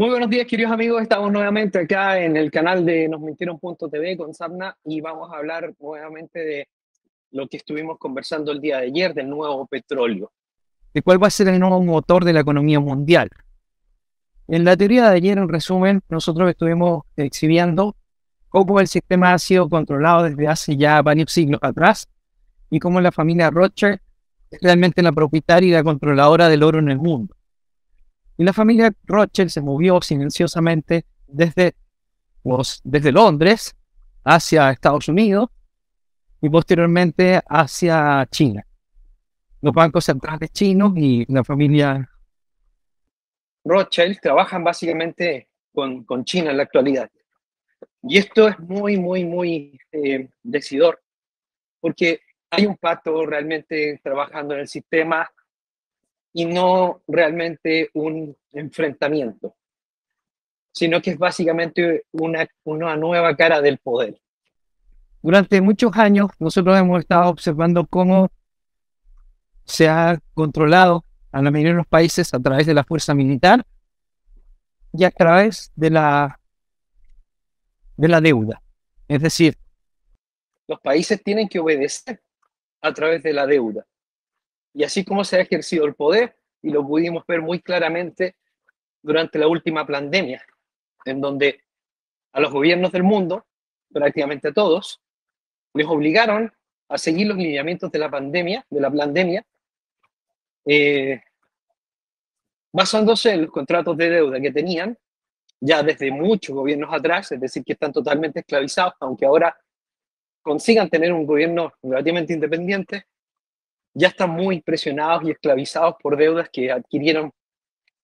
Muy buenos días, queridos amigos. Estamos nuevamente acá en el canal de nosmintieron.tv con Sabna y vamos a hablar nuevamente de lo que estuvimos conversando el día de ayer del nuevo petróleo. ¿De cuál va a ser el nuevo motor de la economía mundial? En la teoría de ayer, en resumen, nosotros estuvimos exhibiendo cómo el sistema ha sido controlado desde hace ya varios siglos atrás y cómo la familia Rothschild es realmente la propietaria y la controladora del oro en el mundo. Y la familia Rothschild se movió silenciosamente desde, desde Londres hacia Estados Unidos y posteriormente hacia China. Los bancos centrales chinos y la familia Rothschild trabajan básicamente con, con China en la actualidad. Y esto es muy, muy, muy eh, decidor, porque hay un pacto realmente trabajando en el sistema y no realmente un enfrentamiento, sino que es básicamente una, una nueva cara del poder. Durante muchos años nosotros hemos estado observando cómo se ha controlado a la mayoría de los países a través de la fuerza militar y a través de la, de la deuda. Es decir, los países tienen que obedecer a través de la deuda. Y así como se ha ejercido el poder, y lo pudimos ver muy claramente durante la última pandemia, en donde a los gobiernos del mundo, prácticamente todos, les obligaron a seguir los lineamientos de la pandemia, de la pandemia, eh, basándose en los contratos de deuda que tenían ya desde muchos gobiernos atrás, es decir, que están totalmente esclavizados, aunque ahora consigan tener un gobierno relativamente independiente, ya están muy presionados y esclavizados por deudas que adquirieron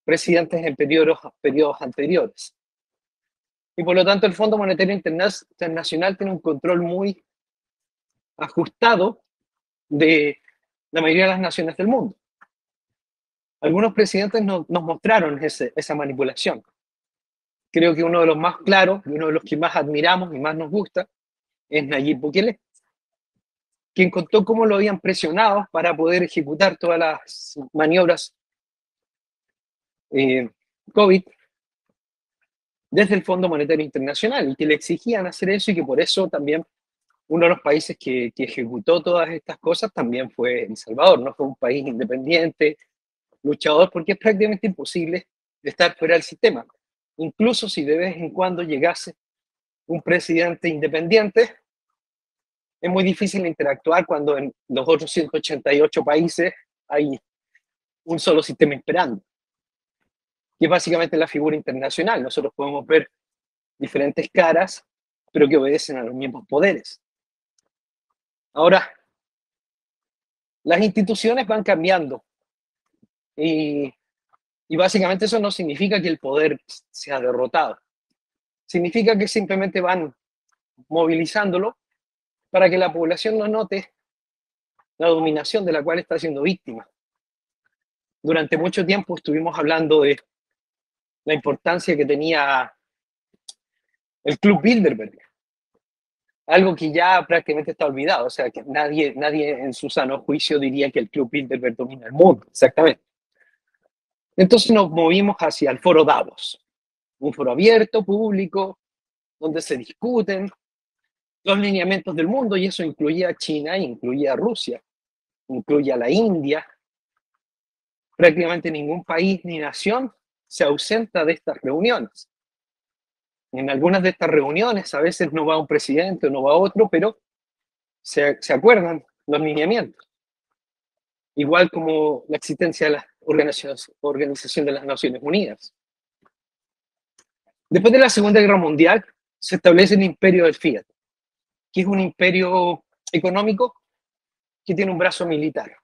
presidentes en periodos, anteriores. Y por lo tanto el Fondo Monetario Internacional tiene un control muy ajustado de la mayoría de las naciones del mundo. Algunos presidentes nos mostraron esa manipulación. Creo que uno de los más claros y uno de los que más admiramos y más nos gusta es Nayib Bukele, quien contó cómo lo habían presionado para poder ejecutar todas las maniobras eh, COVID desde el Fondo Monetario Internacional y que le exigían hacer eso y que por eso también uno de los países que, que, ejecutó todas estas cosas también fue El Salvador, no fue un país independiente, luchador, porque es prácticamente imposible estar fuera del sistema. Incluso si de vez en cuando llegase un presidente independiente, es muy difícil interactuar cuando en los otros 188 países hay un solo sistema esperando, que es básicamente la figura internacional. Nosotros podemos ver diferentes caras, pero que obedecen a los mismos poderes. Ahora, las instituciones van cambiando y, y básicamente eso no significa que el poder sea derrotado. Significa que simplemente van movilizándolo para que la población no note la dominación de la cual está siendo víctima. Durante mucho tiempo estuvimos hablando de la importancia que tenía el Club Bilderberg, algo que ya prácticamente está olvidado, o sea, que nadie, nadie en su sano juicio diría que el Club Bilderberg domina el mundo, exactamente. Entonces nos movimos hacia el foro Davos, un foro abierto, público, donde se discuten los lineamientos del mundo, y eso incluía a China, incluía a Rusia, incluye a la India. Prácticamente ningún país ni nación se ausenta de estas reuniones. En algunas de estas reuniones a veces no va un presidente o no va otro, pero se, se acuerdan los lineamientos. Igual como la existencia de la Organización de las Naciones Unidas. Después de la Segunda Guerra Mundial, se establece el imperio del Fiat, que es un imperio económico que tiene un brazo militar.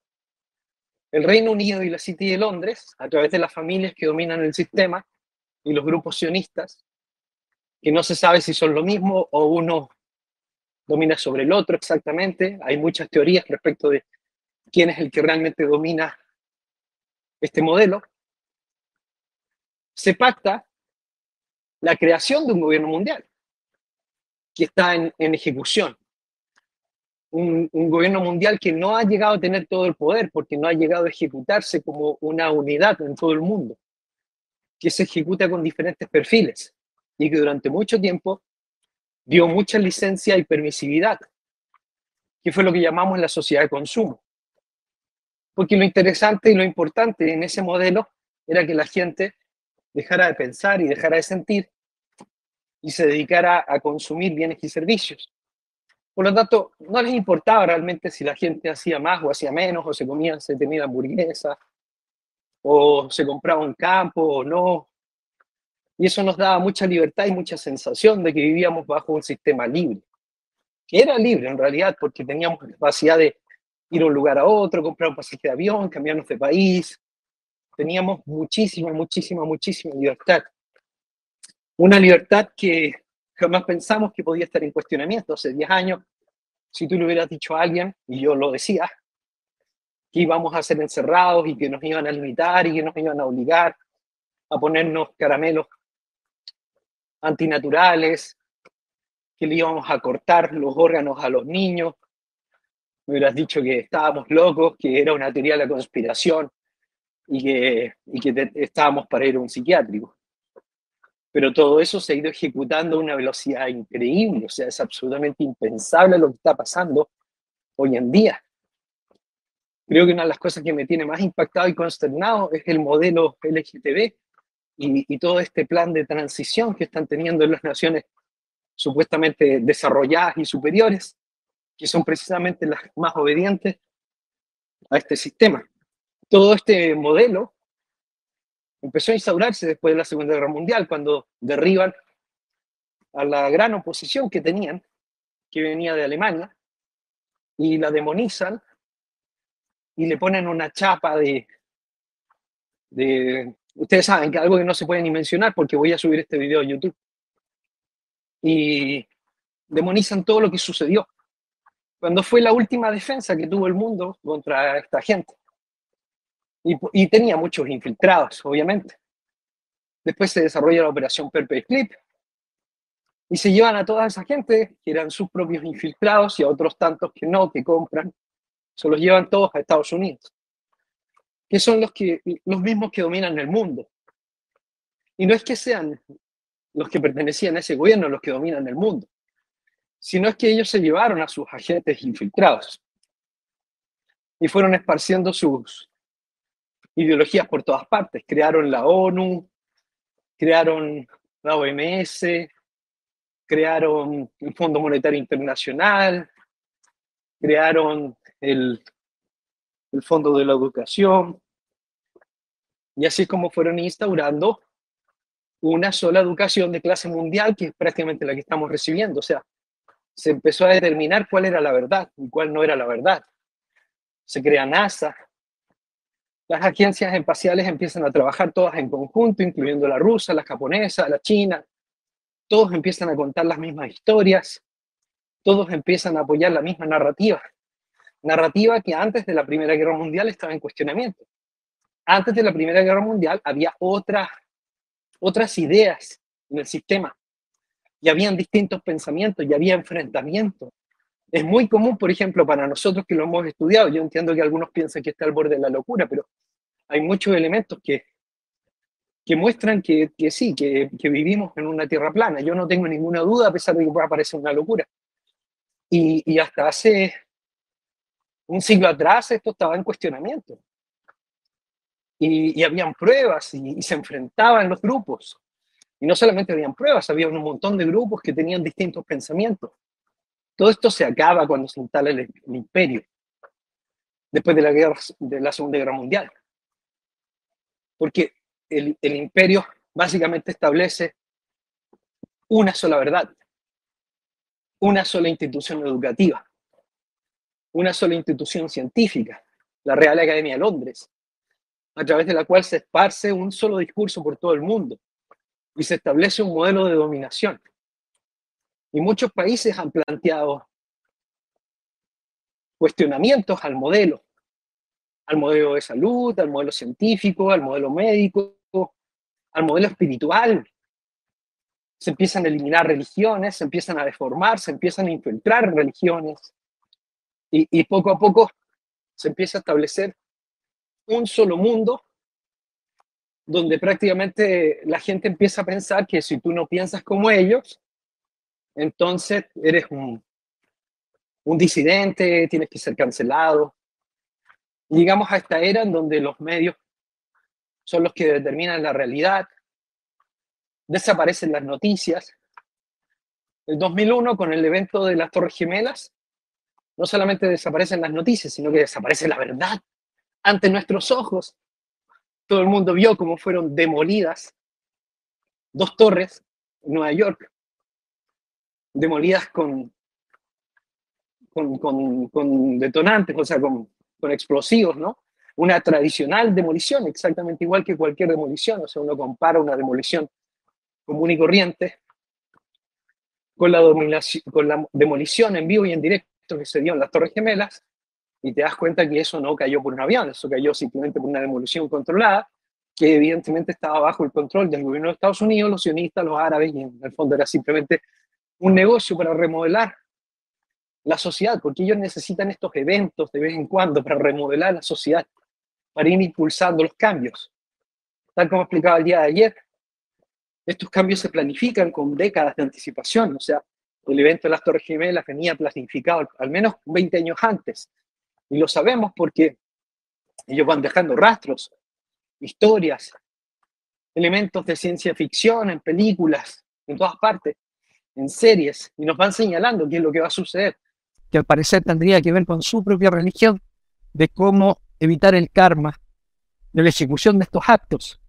El Reino Unido y la City de Londres, a través de las familias que dominan el sistema y los grupos sionistas, que no se sabe si son lo mismo o uno domina sobre el otro exactamente. Hay muchas teorías respecto de quién es el que realmente domina este modelo. Se pacta la creación de un gobierno mundial que está en, ejecución. Un, un, gobierno mundial que no ha llegado a tener todo el poder porque no ha llegado a ejecutarse como una unidad en todo el mundo. que se ejecuta con diferentes perfiles y que durante mucho tiempo dio mucha licencia y permisividad, que fue lo que llamamos la sociedad de consumo. Porque lo interesante y lo importante en ese modelo era que la gente dejara de pensar y dejara de sentir y se dedicara a consumir bienes y servicios. Por lo tanto, no les importaba realmente si la gente hacía más o hacía menos, o se comía, se tenía hamburguesa, o se compraba un campo o no. Y eso nos daba mucha libertad y mucha sensación de que vivíamos bajo un sistema libre. Que era libre en realidad, porque teníamos capacidad de ir a un lugar a otro, comprar un pasaje de avión, cambiarnos de país. Teníamos muchísima, muchísima, muchísima libertad. Una libertad que jamás pensamos que podía estar en cuestionamiento. Hace 10 años, si tú le hubieras dicho a alguien, y yo lo decía, que íbamos a ser encerrados y que nos iban a limitar y que nos iban a obligar a ponernos caramelos antinaturales, que le íbamos a cortar los órganos a los niños. Me hubieras dicho que estábamos locos, que era una teoría de la conspiración y que, y que estábamos para ir a un psiquiátrico. Pero todo eso se ha ido ejecutando a una velocidad increíble, o sea, es absolutamente impensable lo que está pasando hoy en día. Creo que una de las cosas que me tiene más impactado y consternado es el modelo LGTB y, todo este plan de transición que están teniendo en las naciones supuestamente desarrolladas y superiores, que son precisamente las más obedientes a este sistema. Todo este modelo empezó a instaurarse después de la Segunda Guerra Mundial, cuando derriban a la gran oposición que tenían, que venía de Alemania, y la demonizan y le ponen una chapa de, de, ustedes saben que algo que no se puede ni mencionar porque voy a subir este video a YouTube. Y demonizan todo lo que sucedió. Cuando fue la última defensa que tuvo el mundo contra esta gente. Y, tenía muchos infiltrados, obviamente. Después se desarrolla la operación Clip y se llevan a toda esa gente que eran sus propios infiltrados y a otros tantos que no, que compran se los llevan todos a Estados Unidos, que son los, que, los mismos que dominan el mundo. Y no es que sean los que pertenecían a ese gobierno los que dominan el mundo, sino es que ellos se llevaron a sus agentes infiltrados y fueron esparciendo sus ideologías por todas partes. Crearon la ONU, crearon la OMS, crearon el Fondo Monetario Internacional, crearon el, Fondo de la Educación, y así como fueron instaurando una sola educación de clase mundial, que es prácticamente la que estamos recibiendo. O sea, se empezó a determinar cuál era la verdad y cuál no era la verdad. Se crea NASA. Las agencias espaciales empiezan a trabajar todas en conjunto, incluyendo la rusa, la japonesa, la china. Todos empiezan a contar las mismas historias. Todos empiezan a apoyar la misma narrativa narrativa que antes de la Primera Guerra Mundial estaba en cuestionamiento. Antes de la Primera Guerra Mundial había otras, otras ideas en el sistema y habían distintos pensamientos y había enfrentamientos. Es muy común, por ejemplo, para nosotros que lo hemos estudiado, yo entiendo que algunos piensan que está al borde de la locura, pero hay muchos elementos que, que muestran que, que sí, que, vivimos en una tierra plana. Yo no tengo ninguna duda, a pesar de que pueda parecer una locura. Y, y hasta hace un siglo atrás esto estaba en cuestionamiento. Y, y habían pruebas y, se enfrentaban los grupos. Y no solamente habían pruebas, había un montón de grupos que tenían distintos pensamientos. Todo esto se acaba cuando se instala el, imperio, después de la, guerra, de la Segunda Guerra Mundial. Porque el, el imperio básicamente establece una sola verdad, una sola institución educativa una sola institución científica, la Real Academia de Londres, a través de la cual se esparce un solo discurso por todo el mundo y se establece un modelo de dominación. Y muchos países han planteado cuestionamientos al modelo, al modelo de salud, al modelo científico, al modelo médico, al modelo espiritual. Se empiezan a eliminar religiones, se empiezan a deformar, se empiezan a infiltrar religiones. Y, poco a poco se empieza a establecer un solo mundo donde prácticamente la gente empieza a pensar que si tú no piensas como ellos, entonces eres un, disidente, tienes que ser cancelado. Llegamos a esta era en donde los medios son los que determinan la realidad, desaparecen las noticias. El 2001, con el evento de las Torres Gemelas, no solamente desaparecen las noticias, sino que desaparece la verdad ante nuestros ojos. Todo el mundo vio cómo fueron demolidas dos torres en Nueva York, demolidas con, con, detonantes, o sea, con, con explosivos, ¿no? Una tradicional demolición, exactamente igual que cualquier demolición, o sea, uno compara una demolición común y corriente con la, con la demolición en vivo y en directo que se dio en las Torres Gemelas, y te das cuenta que eso no cayó por un avión, eso cayó simplemente por una demolición controlada, que evidentemente estaba bajo el control del gobierno de Estados Unidos, los sionistas, los árabes, y en el fondo era simplemente un negocio para remodelar la sociedad, porque ellos necesitan estos eventos de vez en cuando para remodelar la sociedad, para ir impulsando los cambios. Tal como explicaba el día de ayer, estos cambios se planifican con décadas de anticipación, o sea, el evento de las Torres Gemelas venía planificado al menos 20 años antes, y lo sabemos porque ellos van dejando rastros, historias, elementos de ciencia ficción en películas, en todas partes, en series, y nos van señalando qué es lo que va a suceder. Que al parecer tendría que ver con su propia religión, de cómo evitar el karma de la ejecución de estos actos.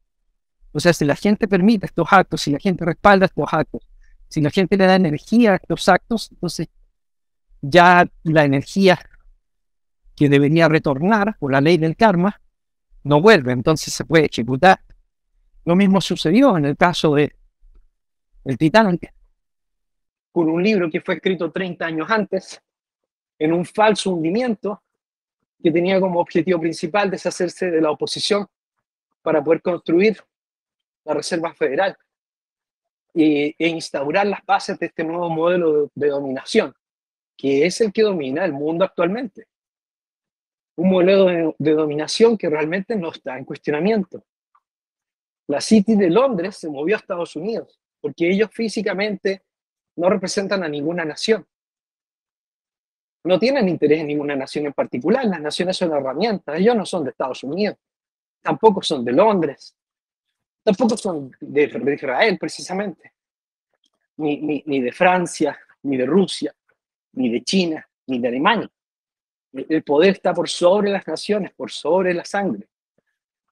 O sea, si la gente permite estos actos, si la gente respalda estos actos, si la gente le da energía a estos actos, entonces ya la energía que debería retornar por la ley del karma no vuelve, entonces se puede ejecutar. Lo mismo sucedió en el caso de el Titanic. Con un libro que fue escrito 30 años antes, en un falso hundimiento que tenía como objetivo principal deshacerse de la oposición para poder construir la Reserva Federal e, instaurar las bases de este nuevo modelo de, dominación, que es el que domina el mundo actualmente. Un modelo de, de dominación que realmente no está en cuestionamiento. La City de Londres se movió a Estados Unidos porque ellos físicamente no representan a ninguna nación. No tienen interés en ninguna nación en particular. Las naciones son herramientas. Ellos no son de Estados Unidos. Tampoco son de Londres tampoco son de, Israel precisamente, ni, ni, de Francia, ni de Rusia, ni de China, ni de Alemania. El poder está por sobre las naciones, por sobre la sangre.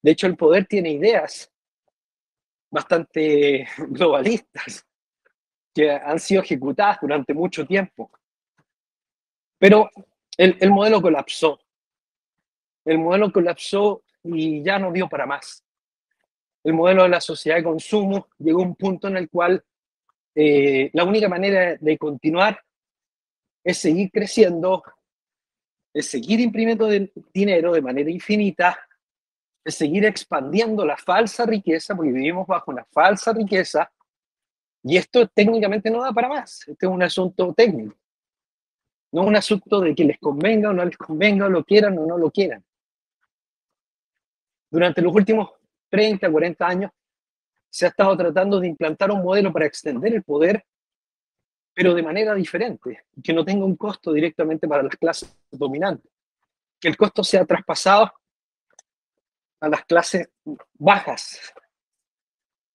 De hecho, el poder tiene ideas bastante globalistas que han sido ejecutadas durante mucho tiempo. Pero el, el modelo colapsó. El modelo colapsó y ya no dio para más el modelo de la sociedad de consumo llegó a un punto en el cual eh, la única manera de continuar es seguir creciendo, es seguir imprimiendo dinero de manera infinita, es seguir expandiendo la falsa riqueza, porque vivimos bajo una falsa riqueza, y esto técnicamente no da para más. Este es un asunto técnico. No es un asunto de que les convenga o no les convenga, o lo quieran o no lo quieran. Durante los últimos 30, 40 años, se ha estado tratando de implantar un modelo para extender el poder, pero de manera diferente, que no tenga un costo directamente para las clases dominantes, que el costo sea traspasado a las clases bajas.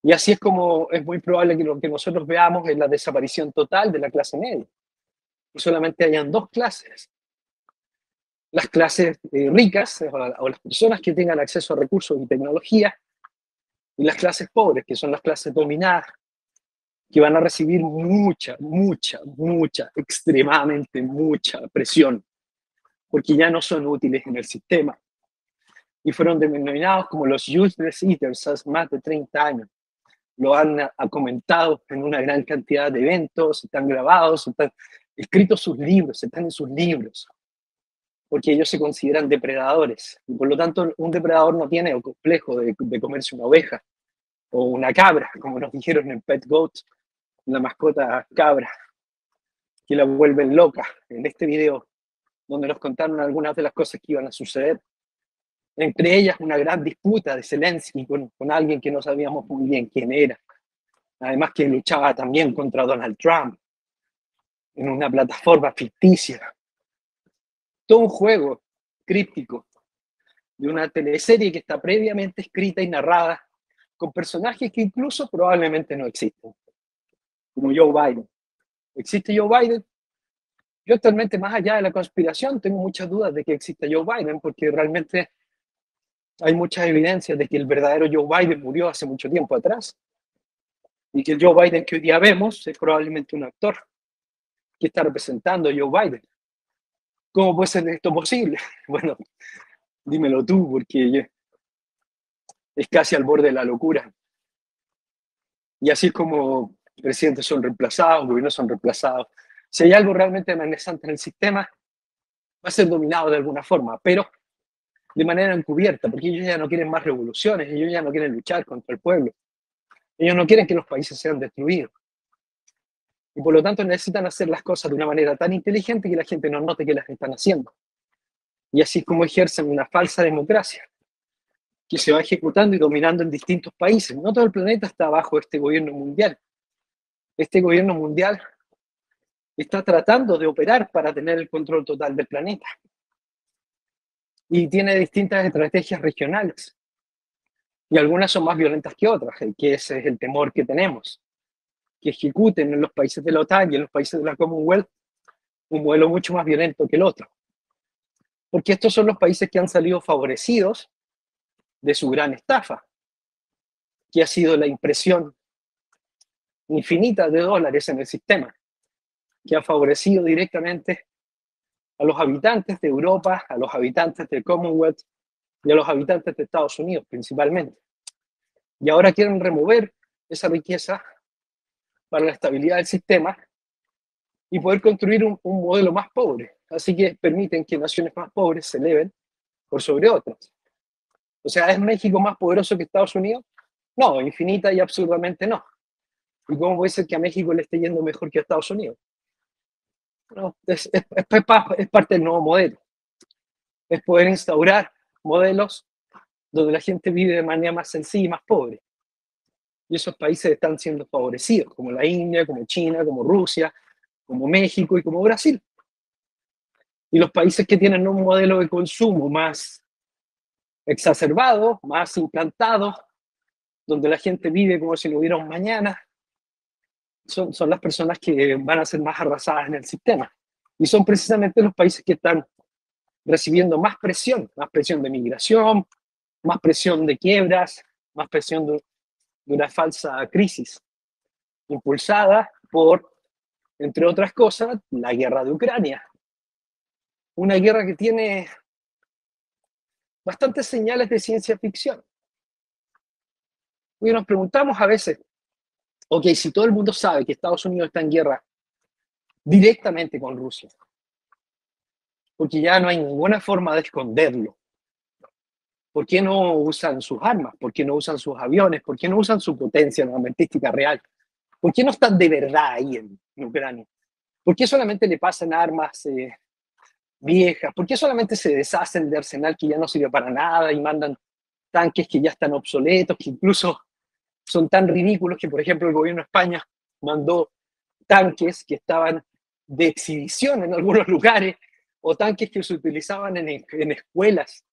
Y así es como es muy probable que lo que nosotros veamos es la desaparición total de la clase media. Y solamente hayan dos clases. Las clases eh, ricas o las personas que tengan acceso a recursos y tecnología y las clases pobres, que son las clases dominadas, que van a recibir mucha, mucha, mucha, extremadamente mucha presión, porque ya no son útiles en el sistema. Y fueron denominados como los useless eaters hace más de 30 años. Lo han comentado en una gran cantidad de eventos, están grabados, están escritos sus libros, están en sus libros porque ellos se consideran depredadores. Y por lo tanto, un depredador no tiene el complejo de, comerse una oveja o una cabra, como nos dijeron en Pet Goat, la mascota cabra, que la vuelven loca en este video, donde nos contaron algunas de las cosas que iban a suceder. Entre ellas una gran disputa de Zelensky con, con alguien que no sabíamos muy bien quién era, además que luchaba también contra Donald Trump en una plataforma ficticia. Todo un juego críptico de una teleserie que está previamente escrita y narrada con personajes que incluso probablemente no existen, como Joe Biden. ¿Existe Joe Biden? Yo actualmente, más allá de la conspiración, tengo muchas dudas de que exista Joe Biden, porque realmente hay muchas evidencias de que el verdadero Joe Biden murió hace mucho tiempo atrás y que el Joe Biden que hoy día vemos es probablemente un actor que está representando a Joe Biden. ¿Cómo puede ser esto posible? Bueno, dímelo tú, porque es casi al borde de la locura. Y así como presidentes son reemplazados, gobiernos son reemplazados. Si hay algo realmente amenazante en el sistema, va a ser dominado de alguna forma, pero de manera encubierta, porque ellos ya no quieren más revoluciones, ellos ya no quieren luchar contra el pueblo. Ellos no quieren que los países sean destruidos. Y por lo tanto necesitan hacer las cosas de una manera tan inteligente que la gente no note que las están haciendo. Y así es como ejercen una falsa democracia que se va ejecutando y dominando en distintos países. No todo el planeta está bajo este gobierno mundial. Este gobierno mundial está tratando de operar para tener el control total del planeta. Y tiene distintas estrategias regionales. Y algunas son más violentas que otras, que ese es el temor que tenemos. Que ejecuten en los países de la OTAN y en los países de la Commonwealth un modelo mucho más violento que el otro. Porque estos son los países que han salido favorecidos de su gran estafa, que ha sido la impresión infinita de dólares en el sistema, que ha favorecido directamente a los habitantes de Europa, a los habitantes del Commonwealth y a los habitantes de Estados Unidos principalmente. Y ahora quieren remover esa riqueza para la estabilidad del sistema y poder construir un, modelo más pobre. Así que permiten que naciones más pobres se eleven por sobre otras. O sea, ¿es México más poderoso que Estados Unidos? No, infinita y absurdamente no. ¿Y cómo puede ser que a México le esté yendo mejor que a Estados Unidos? Es, parte del nuevo modelo. Es poder instaurar modelos donde la gente vive de manera más sencilla y más pobre. Y esos países están siendo favorecidos, como la India, como China, como Rusia, como México y como Brasil. Y los países que tienen un modelo de consumo más exacerbado, más implantado, donde la gente vive como si no hubiera un mañana, son, son las personas que van a ser más arrasadas en el sistema. Y son precisamente los países que están recibiendo más presión, más presión de migración, más presión de quiebras, más presión de, una falsa crisis, impulsada por, entre otras cosas, la guerra de Ucrania. Una guerra que tiene bastantes señales de ciencia ficción. Y nos preguntamos a veces, ok, si todo el mundo sabe que Estados Unidos está en guerra directamente con Rusia, porque ya no hay ninguna forma de esconderlo. ¿Por qué no usan sus armas? ¿Por qué no usan sus aviones? ¿Por qué no usan su potencia armamentística real? ¿Por qué no están de verdad ahí en, Ucrania? ¿Por qué solamente le pasan armas eh, viejas? ¿Por qué solamente se deshacen de arsenal que ya no sirve para nada y mandan tanques que ya están obsoletos, que incluso son tan ridículos que, por ejemplo, el gobierno de España mandó tanques que estaban de exhibición en algunos lugares o tanques que se utilizaban en, en escuelas,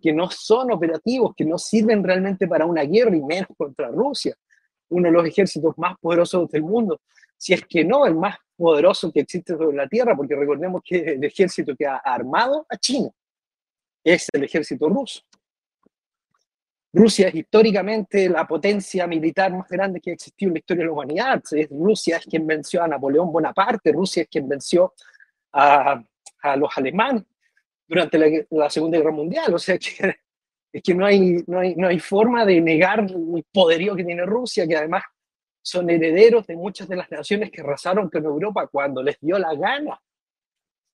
que no son operativos, que no sirven realmente para una guerra y menos contra Rusia, uno de los ejércitos más poderosos del mundo, si es que no el más poderoso que existe sobre la Tierra, porque recordemos que el ejército que ha armado a China es el ejército ruso. Rusia es históricamente la potencia militar más grande que ha existido en la historia de la humanidad. Rusia es quien venció a Napoleón Bonaparte, Rusia es quien venció a, a los alemanes durante la, Segunda Guerra Mundial. O sea que es que no hay, no, hay, no hay forma de negar el poderío que tiene Rusia, que además son herederos de muchas de las naciones que arrasaron con Europa cuando les dio la gana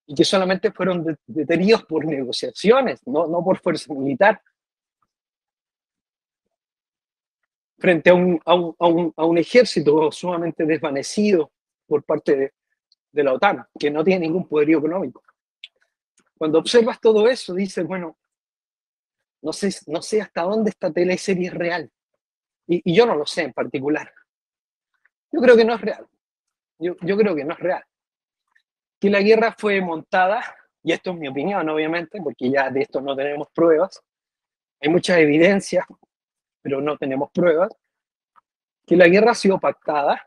y que solamente fueron detenidos por negociaciones, no, no por fuerza militar. Frente a un, a un, a un, ejército sumamente desvanecido por parte de, de la OTAN, que no tiene ningún poderío económico. Cuando observas todo eso, dices, bueno, No sé, no sé hasta dónde esta teleserie es real. Y, y yo no lo sé en particular. Yo creo que no es real. Yo, yo creo que no es real. Que la guerra fue montada, y esto es mi opinión, obviamente, porque ya de esto no tenemos pruebas. Hay muchas evidencias, pero no tenemos pruebas. Que la guerra ha sido pactada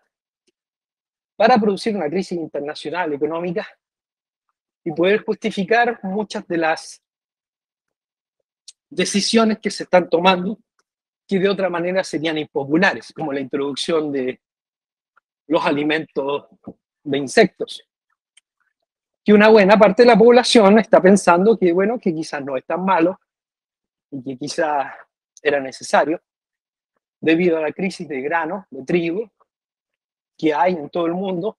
para producir una crisis internacional económica y poder justificar muchas de las decisiones que se están tomando que de otra manera serían impopulares, como la introducción de los alimentos de insectos. Que una buena parte de la población está pensando que, bueno, que quizás no es tan malo y que quizás era necesario debido a la crisis de grano, de trigo, que hay en todo el mundo,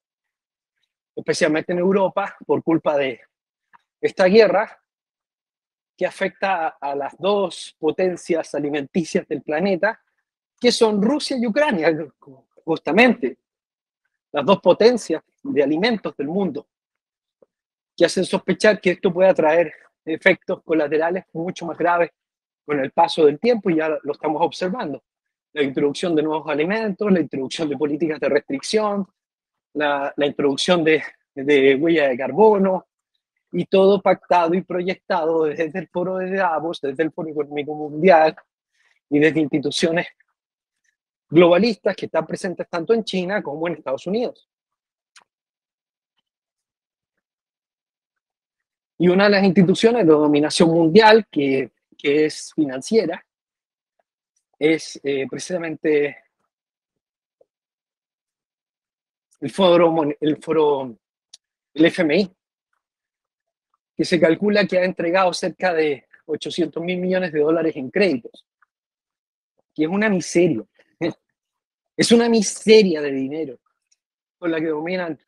especialmente en Europa, por culpa de esta guerra que afecta a las dos potencias alimenticias del planeta, que son Rusia y Ucrania, justamente, las dos potencias de alimentos del mundo, que hacen sospechar que esto pueda traer efectos colaterales mucho más graves con el paso del tiempo y ya lo estamos observando la introducción de nuevos alimentos, la introducción de políticas de restricción, la, introducción de, de huella de carbono, y todo pactado y proyectado desde el foro de Davos, desde el Foro Económico Mundial y desde instituciones globalistas que están presentes tanto en China como en Estados Unidos. Y una de las instituciones de dominación mundial que, que es financiera es eh, precisamente el foro, el foro, el FMI, que se calcula que ha entregado cerca de 800 mil millones de dólares en créditos, que es una miseria, es una miseria de dinero con la que dominan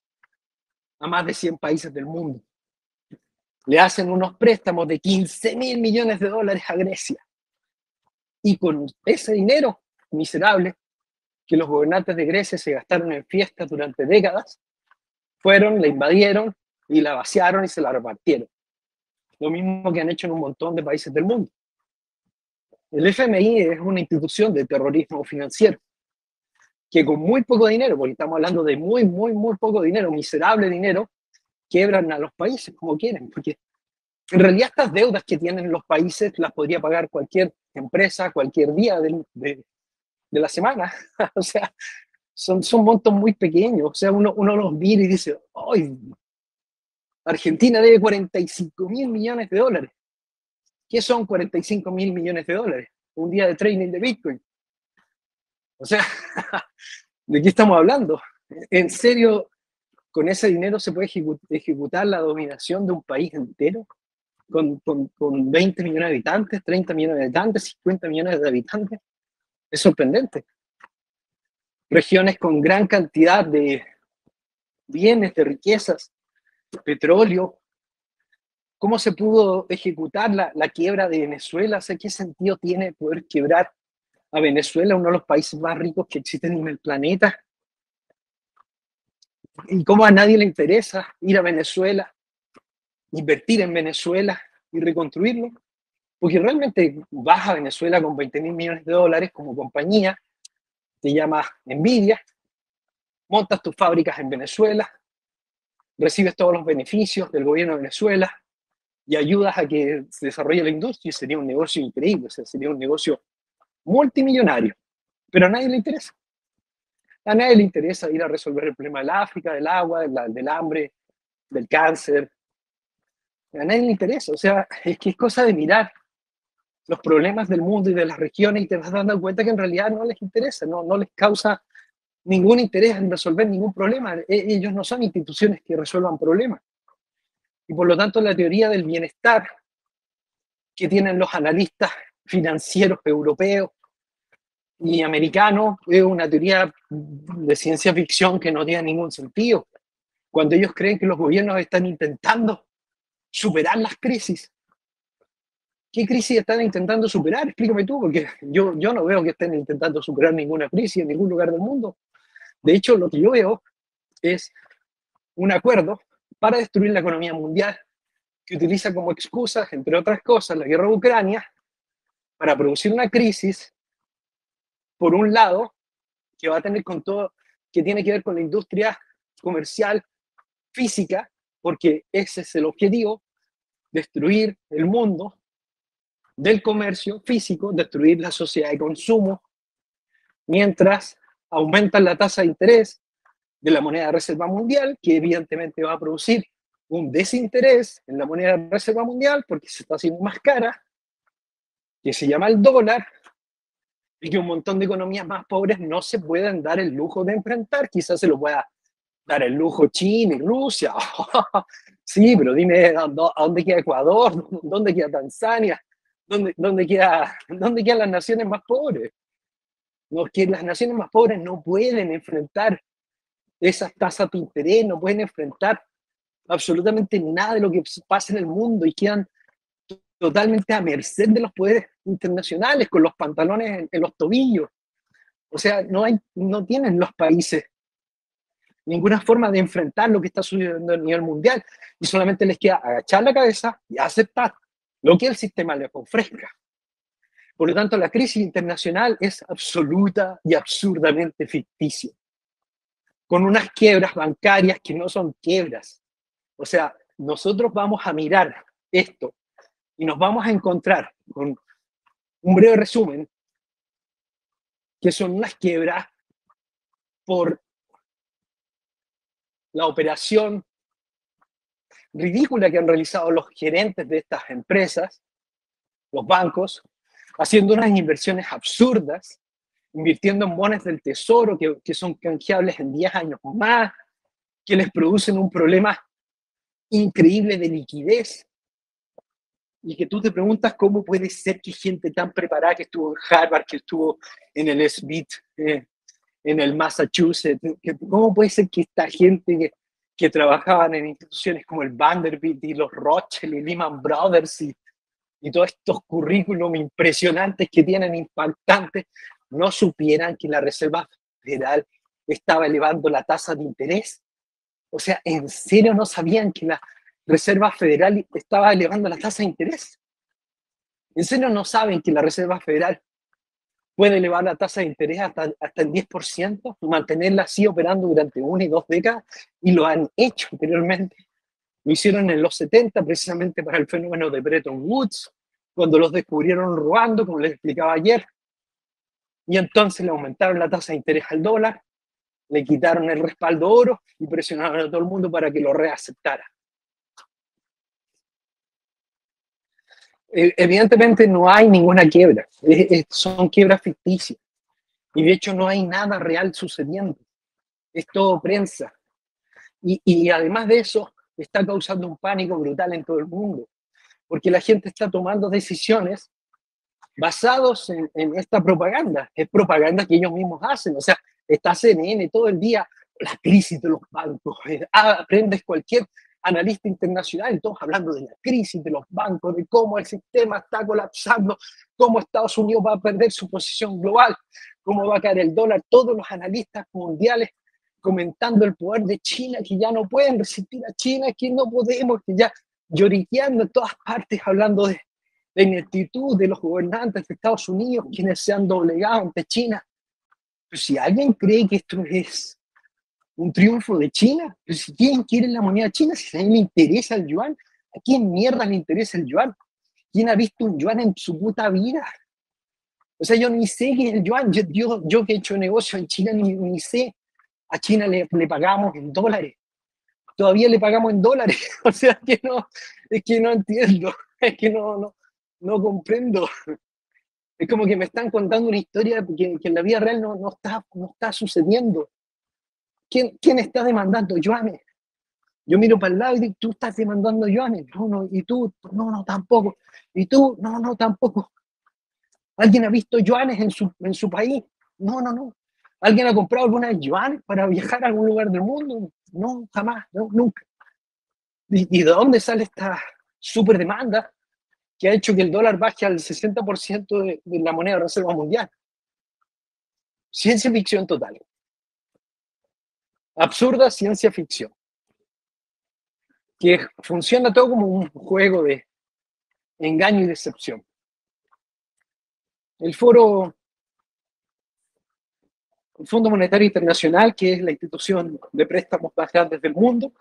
a más de 100 países del mundo. Le hacen unos préstamos de 15 mil millones de dólares a Grecia y con ese dinero miserable que los gobernantes de Grecia se gastaron en fiestas durante décadas, fueron, la invadieron y la vaciaron y se la repartieron. Lo mismo que han hecho en un montón de países del mundo. El FMI es una institución de terrorismo financiero que con muy poco dinero, porque estamos hablando de muy, muy, muy poco dinero, miserable dinero, quiebran a los países como quieren, porque en realidad estas deudas que tienen los países las podría pagar cualquier empresa cualquier día de, de, la semana. o sea, son, son montos muy pequeños. O sea, uno, uno los mira y dice, ¡ay! Argentina debe 45 mil millones de dólares. ¿Qué son 45 mil millones de dólares? Un día de trading de Bitcoin. O sea, ¿de qué estamos hablando? ¿En serio, con ese dinero se puede ejecutar la dominación de un país entero? con, con, 20 millones de habitantes, 30 millones de habitantes, 50 millones de habitantes. Es sorprendente. Regiones con gran cantidad de bienes, de riquezas, petróleo. ¿Cómo se pudo ejecutar la, la quiebra de Venezuela? O ¿Qué sentido tiene poder quebrar a Venezuela, uno de los países más ricos que existen en el planeta? ¿Y cómo a nadie le interesa ir a Venezuela invertir en Venezuela y reconstruirlo, porque realmente vas a Venezuela con 20 mil millones de dólares como compañía, te llamas Nvidia, montas tus fábricas en Venezuela, recibes todos los beneficios del gobierno de Venezuela y ayudas a que se desarrolle la industria sería un negocio increíble, sería un negocio multimillonario, pero a nadie le interesa. A nadie le interesa ir a resolver el problema del África, del agua, del hambre, del cáncer, a nadie le interesa. O sea, es que es cosa de mirar los problemas del mundo y de las regiones y te vas dando cuenta que en realidad no les interesa, no, les causa ningún interés en resolver ningún problema. E, ellos no son instituciones que resuelvan problemas. Y por lo tanto, la teoría del bienestar que tienen los analistas financieros europeos y americanos es una teoría de ciencia ficción que no tiene ningún sentido. Cuando ellos creen que los gobiernos están intentando superar las crisis. ¿Qué crisis están intentando superar? Explícame tú, porque yo, yo no veo que estén intentando superar ninguna crisis en ningún lugar del mundo. De hecho, lo que yo veo es un acuerdo para destruir la economía mundial que utiliza como excusa, entre otras cosas, la guerra de Ucrania para producir una crisis, por un lado, que va a tener con todo, que tiene que ver con la industria comercial física, porque ese es el objetivo, destruir el mundo del comercio físico, destruir la sociedad de consumo, mientras aumentan la tasa de interés de la moneda de reserva mundial, que evidentemente va a producir un desinterés en la moneda de reserva mundial porque se está haciendo más cara, que se llama el dólar, y que un montón de economías más pobres no se pueden dar el lujo de enfrentar. Quizás se lo pueda dar el lujo China y Rusia. sí, pero dime, ¿a dónde queda Ecuador? ¿Dónde queda Tanzania? ¿Dónde, queda, dónde quedan las naciones más pobres? Las naciones más pobres no pueden enfrentar esas tasas de interés, no pueden enfrentar absolutamente nada de lo que pasa en el mundo y quedan totalmente a merced de los poderes internacionales, con los pantalones en, los tobillos. O sea, no, hay, no tienen los países ninguna forma de enfrentar lo que está sucediendo a nivel mundial y solamente les queda agachar la cabeza y aceptar lo que el sistema les ofrezca. Por lo tanto, la crisis internacional es absoluta y absurdamente ficticia, con unas quiebras bancarias que no son quiebras. O sea, nosotros vamos a mirar esto y nos vamos a encontrar con un breve resumen, que son las quiebras por la operación ridícula que han realizado los gerentes de estas empresas, los bancos, haciendo unas inversiones absurdas, invirtiendo en bonos del tesoro que, que son canjeables en 10 años más, que les producen un problema increíble de liquidez y que tú te preguntas cómo puede ser que gente tan preparada que estuvo en Harvard, que estuvo en el Smith, eh, en el Massachusetts, que, cómo puede ser que esta gente que, que trabajaban en instituciones como el Vanderbilt y los Rothschild y Lehman Brothers y, y todos estos currículum impresionantes que tienen, impactantes, no supieran que la Reserva Federal estaba elevando la tasa de interés. O sea, ¿en serio no sabían que la Reserva Federal estaba elevando la tasa de interés. ¿En serio no saben que la Reserva Federal puede elevar la tasa de interés hasta, hasta el 10% y mantenerla así operando durante una y dos décadas? Y lo han hecho anteriormente. Lo hicieron en los 70 precisamente para el fenómeno de Bretton Woods, cuando los descubrieron robando, como les explicaba ayer. Y entonces le aumentaron la tasa de interés al dólar, le quitaron el respaldo oro y presionaron a todo el mundo para que lo reaceptara. Evidentemente no hay ninguna quiebra, son quiebras ficticias. Y de hecho no hay nada real sucediendo. Es todo prensa. Y, y además de eso, está causando un pánico brutal en todo el mundo, porque la gente está tomando decisiones basados en, en, esta propaganda. Es propaganda que ellos mismos hacen. O sea, está CNN todo el día, la crisis de los bancos, eh, aprendes cualquier analista internacional, todos hablando de la crisis de los bancos, de cómo el sistema está colapsando, cómo Estados Unidos va a perder su posición global, cómo va a caer el dólar, todos los analistas mundiales comentando el poder de China, que ya no pueden resistir a China, que no podemos, que ya lloriqueando en todas partes, hablando de la ineptitud de los gobernantes de Estados Unidos, quienes se han doblegado ante China. Pero si alguien cree que esto es un triunfo de China. Pero quién quiere la moneda china, si a alguien le interesa el yuan, ¿a quién mierda le interesa el yuan? ¿Quién ha visto un yuan en su puta vida? O sea, yo ni sé qué es el yuan. Yo, yo, que he hecho negocio en China, ni, ni sé. A China le, le, pagamos en dólares. Todavía le pagamos en dólares. O sea, que no, es que no entiendo. Es que no, no, no comprendo. Es como que me están contando una historia que, que en la vida real no, no, está, no está sucediendo. ¿Quién, quién está demandando yuanes? Yo miro para el lado y digo, tú estás demandando yuanes. No, no, y tú, no, no, tampoco. Y tú, no, no, tampoco. ¿Alguien ha visto yuanes en su, en su país? No, no, no. ¿Alguien ha comprado alguna yuanes para viajar a algún lugar del mundo? No, jamás, nunca. ¿Y, de dónde sale esta super demanda que ha hecho que el dólar baje al 60% de, de la moneda de reserva mundial? Ciencia ficción total absurda ciencia ficción, que funciona todo como un juego de engaño y decepción. el foro, el Fondo Monetario Internacional, que es la institución de préstamos más grande del mundo,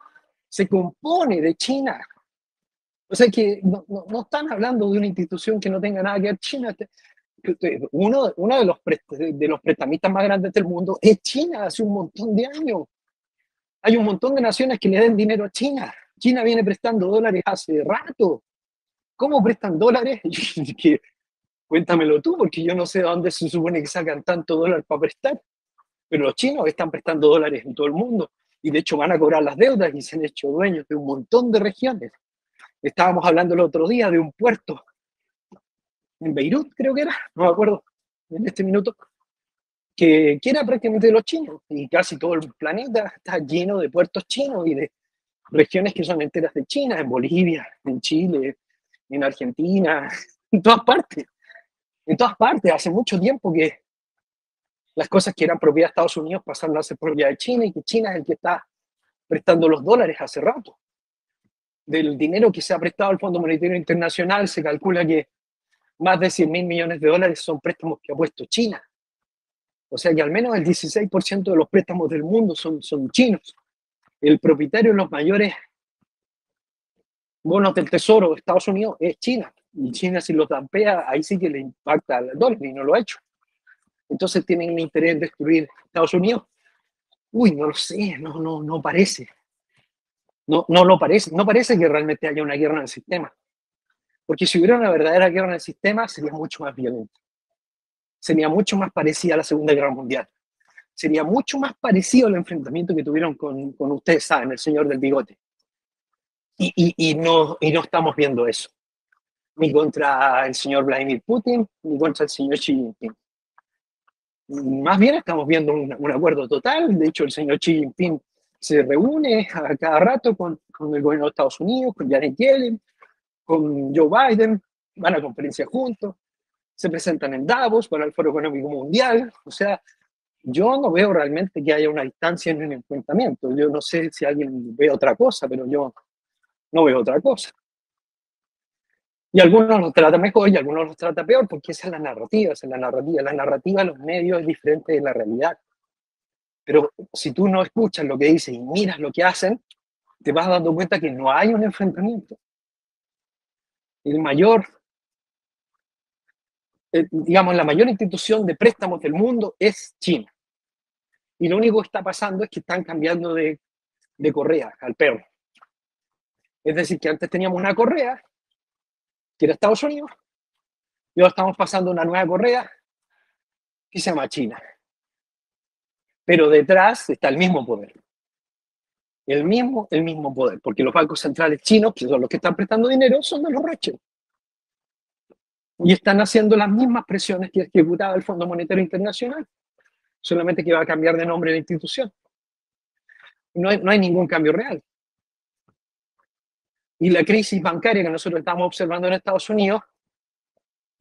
se compone de China. O sea que no, no, están hablando de una institución que no tenga nada que ver. China, uno, uno de, los de los prestamistas más grandes del mundo es China hace un montón de años. Hay un montón de naciones que le den dinero a China. China viene prestando dólares hace rato. ¿Cómo prestan dólares? cuéntamelo tú, porque yo no sé de dónde se supone que sacan tanto dólar para prestar. Pero los chinos están prestando dólares en todo el mundo y de hecho van a cobrar las deudas y se han hecho dueños de un montón de regiones. Estábamos hablando el otro día de un puerto en Beirut, creo que era, no me acuerdo en este minuto, que, que era prácticamente de los chinos y casi todo el planeta está lleno de puertos chinos y de regiones que son enteras de China, en Bolivia, en Chile, en Argentina, en todas partes. En todas partes, hace mucho tiempo que las cosas que eran propiedad de Estados Unidos pasaron a ser propiedad de China y que China es el que está prestando los dólares hace rato. Del dinero que se ha prestado al Fondo Monetario Internacional se calcula que más de 100 mil millones de dólares son préstamos que ha puesto China. O sea que al menos el 16% de los préstamos del mundo son, son chinos el propietario de los mayores bonos del Tesoro de Estados Unidos es China. Y China si lo tampea, ahí sí que le impacta al dólar y no lo ha hecho. Entonces tienen un interés en destruir Estados Unidos. Uy, no lo sé, no, no, no parece. No, no lo parece. No parece que realmente haya una guerra en el sistema. Porque si hubiera una verdadera guerra en el sistema, sería mucho más violenta. Sería mucho más parecida a la Segunda Guerra Mundial sería mucho más parecido al enfrentamiento que tuvieron con, con ustedes, saben, el señor del bigote. Y, y, y, no, y no estamos viendo eso. Ni contra el señor Vladimir Putin, ni contra el señor Xi Jinping. Más bien estamos viendo un, un acuerdo total. De hecho, el señor Xi Jinping se reúne a cada rato con, con el gobierno de Estados Unidos, con Janet Yellen, con Joe Biden, van a conferencias juntos, se presentan en Davos para el Foro Económico Mundial. O sea, yo no veo realmente que haya una distancia en el enfrentamiento. Yo no sé si alguien ve otra cosa, pero yo no veo otra cosa. Y algunos los trata mejor y algunos los trata peor, porque esa es la narrativa, esa es la narrativa. La narrativa de los medios es diferente de la realidad. Pero si tú no escuchas lo que dicen y miras lo que hacen, te vas dando cuenta que no hay un enfrentamiento. El mayor eh, digamos, la mayor institución de préstamos del mundo es China. Y lo único que está pasando es que están cambiando de, de correa al perro. Es decir, que antes teníamos una correa, que era Estados Unidos, y ahora estamos pasando una nueva correa que se llama China. Pero detrás está el mismo poder. El mismo, el mismo poder, porque los bancos centrales chinos, que son los que están prestando dinero, son de los Rothschild. Y están haciendo las mismas presiones que ejecutaba el Fondo Monetario Internacional solamente que va a cambiar de nombre la institución. No hay, no hay ningún cambio real. Y la crisis bancaria que nosotros estamos observando en Estados Unidos,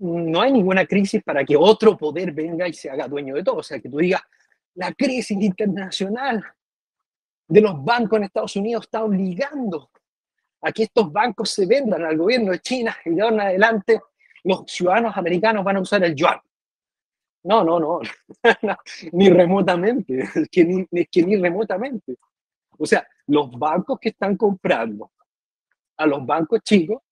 no hay ninguna crisis para que otro poder venga y se haga dueño de todo. O sea, que tú digas, la crisis internacional de los bancos en Estados Unidos está obligando a que estos bancos se vendan al gobierno de China y de ahora en adelante los ciudadanos americanos van a usar el yuan. No, no, no, ni remotamente, es que ni, es que ni remotamente. O sea, los bancos que están comprando a los bancos chicos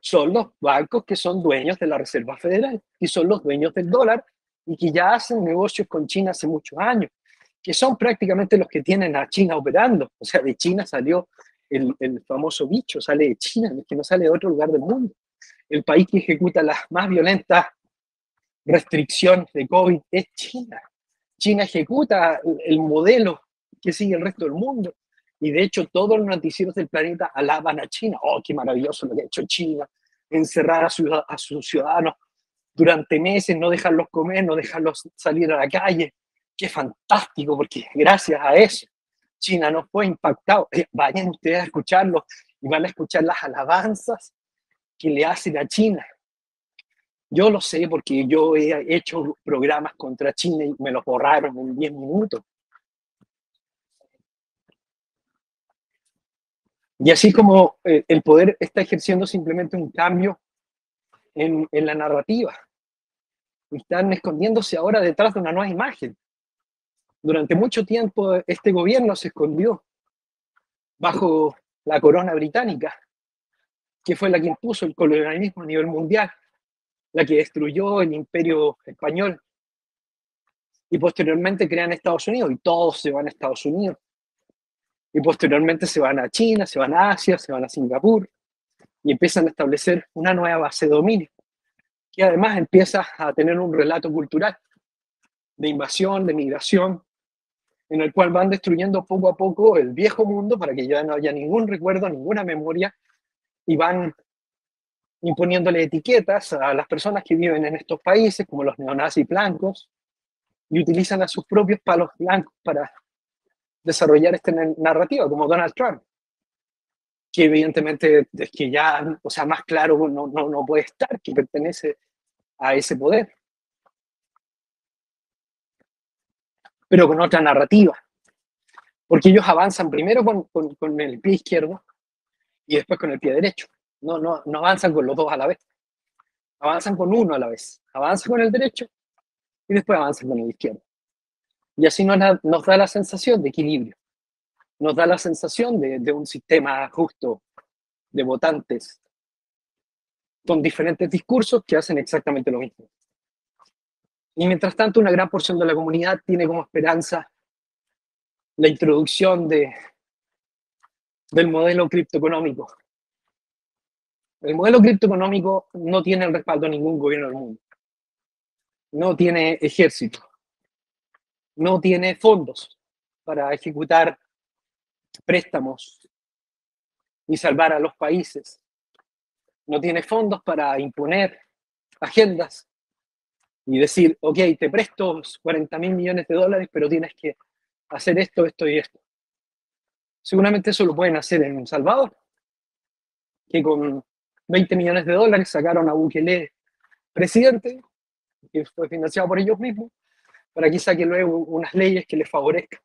son los bancos que son dueños de la Reserva Federal y son los dueños del dólar y que ya hacen negocios con China hace muchos años, que son prácticamente los que tienen a China operando. O sea, de China salió el, el famoso bicho, sale de China, es que no sale de otro lugar del mundo. El país que ejecuta las más violentas restricción de COVID es China. China ejecuta el modelo que sigue el resto del mundo. Y de hecho, todos los noticieros del planeta alaban a China. Oh, qué maravilloso lo que ha hecho China. Encerrar a, a sus ciudadanos durante meses, no dejarlos comer, no dejarlos salir a la calle. Qué fantástico, porque gracias a eso China no fue impactado. Eh, vayan ustedes a escucharlo y van a escuchar las alabanzas que le hacen a China. Yo lo sé porque yo he hecho programas contra China y me los borraron en 10 minutos. Y así como eh, el poder está ejerciendo simplemente un cambio en, en la narrativa. están escondiéndose ahora detrás de una nueva imagen. Durante mucho tiempo este gobierno se escondió bajo la corona británica, que fue la que impuso el colonialismo a nivel mundial, la que destruyó el imperio español y posteriormente crean Estados Unidos y todos se van a Estados Unidos. Y posteriormente se van a China, se van a Asia, se van a Singapur y empiezan a establecer una nueva base de dominio, que además empieza a tener un relato cultural de invasión, de migración, en el cual van destruyendo poco a poco el viejo mundo para que ya no haya ningún recuerdo, ninguna memoria, y van imponiéndole etiquetas a las personas que viven en estos países, como los neonazis blancos, y utilizan a sus propios palos blancos para desarrollar esta narrativa, como Donald Trump, que evidentemente es que ya, o sea, más claro no, no, no puede estar, que pertenece a ese poder. Pero con otra narrativa. Porque ellos avanzan primero con, con, con el pie izquierdo y después con el pie derecho. No, no, no avanzan con los dos a la vez. Avanzan con uno a la vez. Avanzan con el derecho y después avanzan con el izquierdo. Y así nos, nos da la sensación de equilibrio, nos da la sensación de, de un sistema justo de votantes con diferentes discursos que hacen exactamente lo mismo. Y mientras tanto, una gran porción de la comunidad tiene como esperanza la introducción de, del modelo criptoeconómico. El modelo criptoeconómico no tiene el respaldo de ningún gobierno del mundo no tiene ejército, no tiene fondos para ejecutar préstamos y salvar a los países, no tiene fondos para imponer agendas y decir, ok, te presto 40 mil millones de dólares, pero tienes que hacer esto, esto y esto. Seguramente eso lo pueden hacer en El Salvador, que con 20 millones de dólares sacaron a Bukele presidente que fue financiado por ellos mismos, para que saquen luego unas leyes que les favorezcan.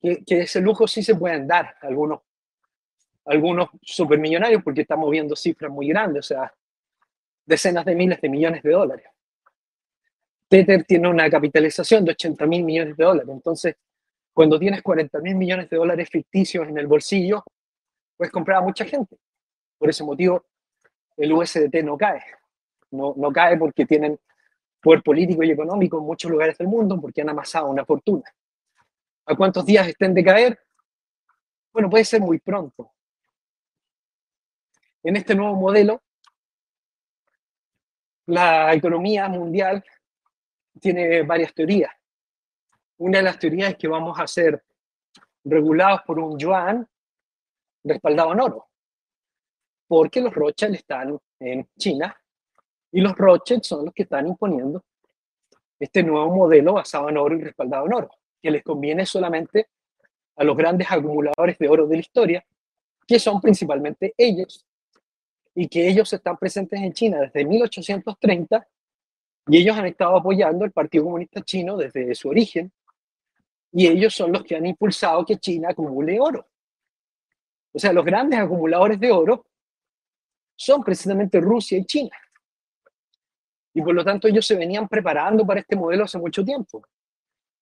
Que, ese lujo sí se pueden dar algunos, algunos supermillonarios, porque estamos viendo cifras muy grandes, o sea, decenas de miles de millones de dólares. Tether tiene una capitalización de 80 mil millones de dólares, entonces cuando tienes 40 mil millones de dólares ficticios en el bolsillo, puedes comprar a mucha gente. Por ese motivo, el USDT no cae. No, no cae porque tienen poder político y económico en muchos lugares del mundo porque han amasado una fortuna. ¿A cuántos días estén de caer? Bueno, puede ser muy pronto. En este nuevo modelo, la economía mundial tiene varias teorías. Una de las teorías es que vamos a ser regulados por un yuan respaldado en oro, porque los Rothschild están en China y los Rothschild son los que están imponiendo este nuevo modelo basado en oro y respaldado en oro, que les conviene solamente a los grandes acumuladores de oro de la historia, que son principalmente ellos, y que ellos están presentes en China desde 1830, y ellos han estado apoyando el Partido Comunista Chino desde su origen, y ellos son los que han impulsado que China acumule oro. O sea, los grandes acumuladores de oro son precisamente Rusia y China. Y por lo tanto ellos se venían preparando para este modelo hace mucho tiempo.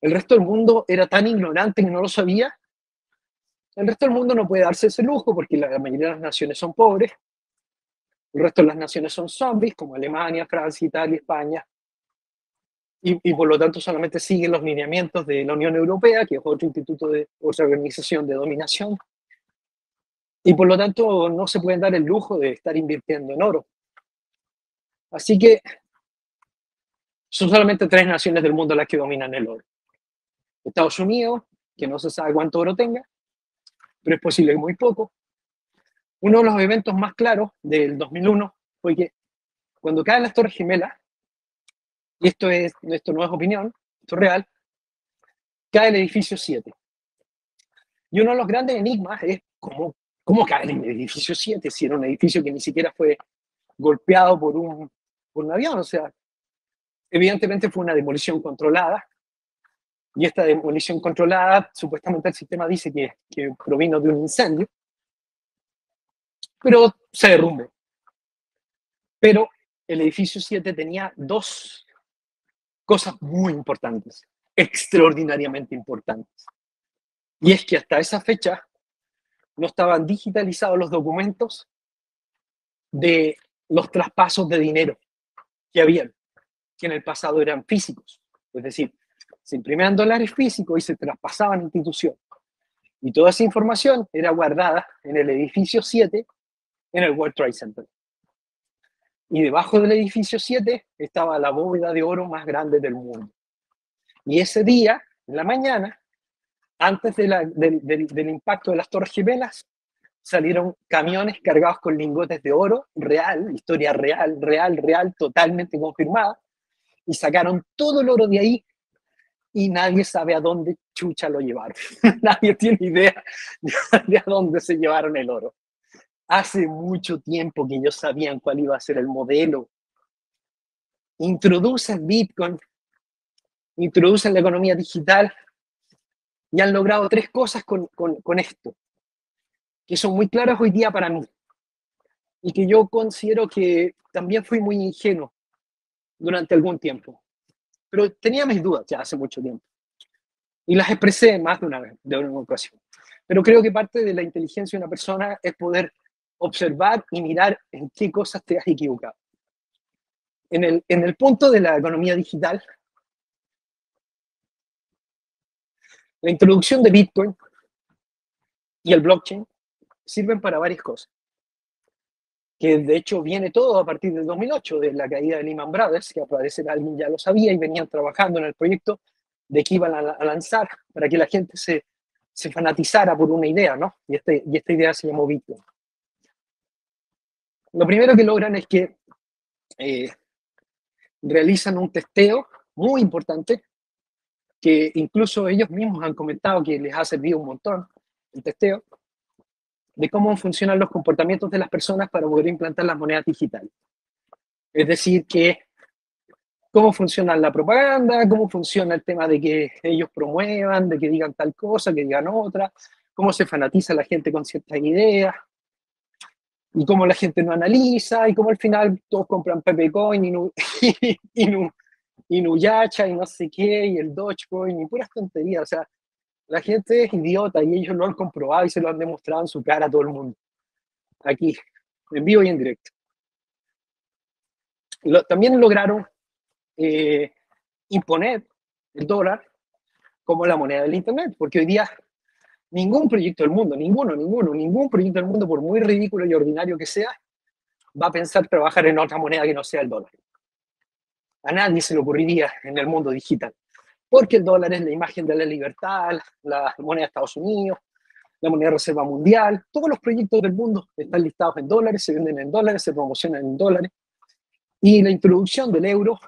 El resto del mundo era tan ignorante que no lo sabía. El resto del mundo no puede darse ese lujo porque la mayoría de las naciones son pobres. El resto de las naciones son zombies, como Alemania, Francia, Italia, España. Y, por lo tanto solamente siguen los lineamientos de la Unión Europea, que es otro instituto de otra organización de dominación. Y por lo tanto no se pueden dar el lujo de estar invirtiendo en oro. Así que son solamente tres naciones del mundo las que dominan el oro. Estados Unidos, que no se sabe cuánto oro tenga, pero es posible que muy poco. Uno de los eventos más claros del 2001 fue que cuando caen las Torres Gemelas, y esto, es, esto no es opinión, esto es real, cae el edificio 7. Y uno de los grandes enigmas es cómo, cómo cae el edificio 7 si era un edificio que ni siquiera fue golpeado por un, por un avión. O sea, Evidentemente fue una demolición controlada, y esta demolición controlada, supuestamente el sistema dice que, que provino de un incendio, pero se derrumbó. Pero el edificio 7 tenía dos cosas muy importantes, extraordinariamente importantes. Y es que hasta esa fecha no estaban digitalizados los documentos de los traspasos de dinero que habían, que en el pasado eran físicos. Es decir, se imprimían dólares físicos y se traspasaban a instituciones. Y toda esa información era guardada en el edificio 7 en el World Trade Center. Y debajo del edificio 7 estaba la bóveda de oro más grande del mundo. Y ese día, en la mañana, antes del, impacto de las Torres Gemelas, salieron camiones cargados con lingotes de oro, real, historia real, real, real, totalmente confirmada, y sacaron todo el oro de ahí y nadie sabe a dónde chucha lo llevaron. nadie tiene idea de a dónde se llevaron el oro. Hace mucho tiempo que ellos sabían cuál iba a ser el modelo. Introducen Bitcoin, introducen la economía digital y han logrado tres cosas con, con esto, que son muy claras hoy día para mí y que yo considero que también fui muy ingenuo durante algún tiempo. Pero tenía mis dudas ya hace mucho tiempo. Y las expresé más de una vez, de una ocasión. Pero creo que parte de la inteligencia de una persona es poder observar y mirar en qué cosas te has equivocado. En el, en el punto de la economía digital, la introducción de Bitcoin y el blockchain sirven para varias cosas. Que de hecho viene todo a partir del 2008, de la caída de Lehman Brothers, que aparece alguien ya lo sabía y venían trabajando en el proyecto de que iban a, lanzar para que la gente se, se fanatizara por una idea, ¿no? Y, este, y esta idea se llamó Bitcoin. Lo primero que logran es que eh, realizan un testeo muy importante, que incluso ellos mismos han comentado que les ha servido un montón el testeo, de cómo funcionan los comportamientos de las personas para poder implantar las monedas digitales. Es decir, que cómo funciona la propaganda, cómo funciona el tema de que ellos promuevan, de que digan tal cosa, que digan otra, cómo se fanatiza la gente con ciertas ideas, y cómo la gente no analiza, y cómo al final todos compran Pepecoin y, nu, y, y, no sé qué, y el Dogecoin y puras tonterías. O sea, la gente es idiota y ellos lo han comprobado y se lo han demostrado en su cara a todo el mundo. Aquí, en vivo y en directo. también lograron eh, imponer el dólar como la moneda del Internet, porque hoy día Ningún proyecto del mundo, ninguno, ninguno, ningún proyecto del mundo, por muy ridículo y ordinario que sea, va a pensar trabajar en otra moneda que no sea el dólar. A nadie se le ocurriría en el mundo digital, porque el dólar es la imagen de la libertad, la moneda de Estados Unidos, la moneda de reserva mundial, todos los proyectos del mundo están listados en dólares, se venden en dólares, se promocionan en dólares. Y la introducción del euro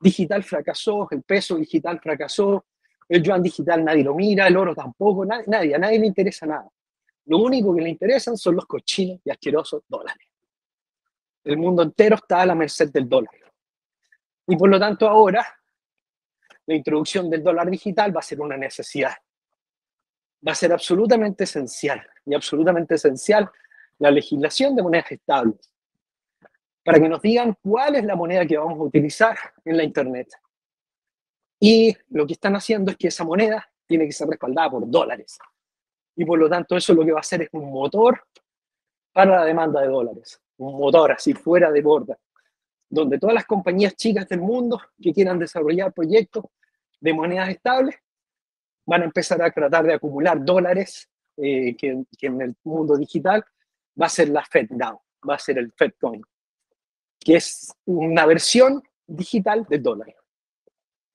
digital fracasó, el peso digital fracasó, el yuan digital nadie lo mira, el oro tampoco, nadie, a nadie le interesa nada. Lo único que le interesan son los cochinos y asquerosos dólares. El mundo entero está a la merced del dólar. Y por lo tanto ahora la introducción del dólar digital va a ser una necesidad. Va a ser absolutamente esencial y absolutamente esencial la legislación de monedas estables para que nos digan cuál es la moneda que vamos a utilizar en la Internet. Y lo que están haciendo es que esa moneda tiene que ser respaldada por dólares. Y por lo tanto eso lo que va a hacer es un motor para la demanda de dólares. Un motor así fuera de borda. Donde todas las compañías chicas del mundo que quieran desarrollar proyectos de monedas estables van a empezar a tratar de acumular dólares eh, que, que, en el mundo digital va a ser la FedNow, va a ser el FedCoin, que es una versión digital del dólar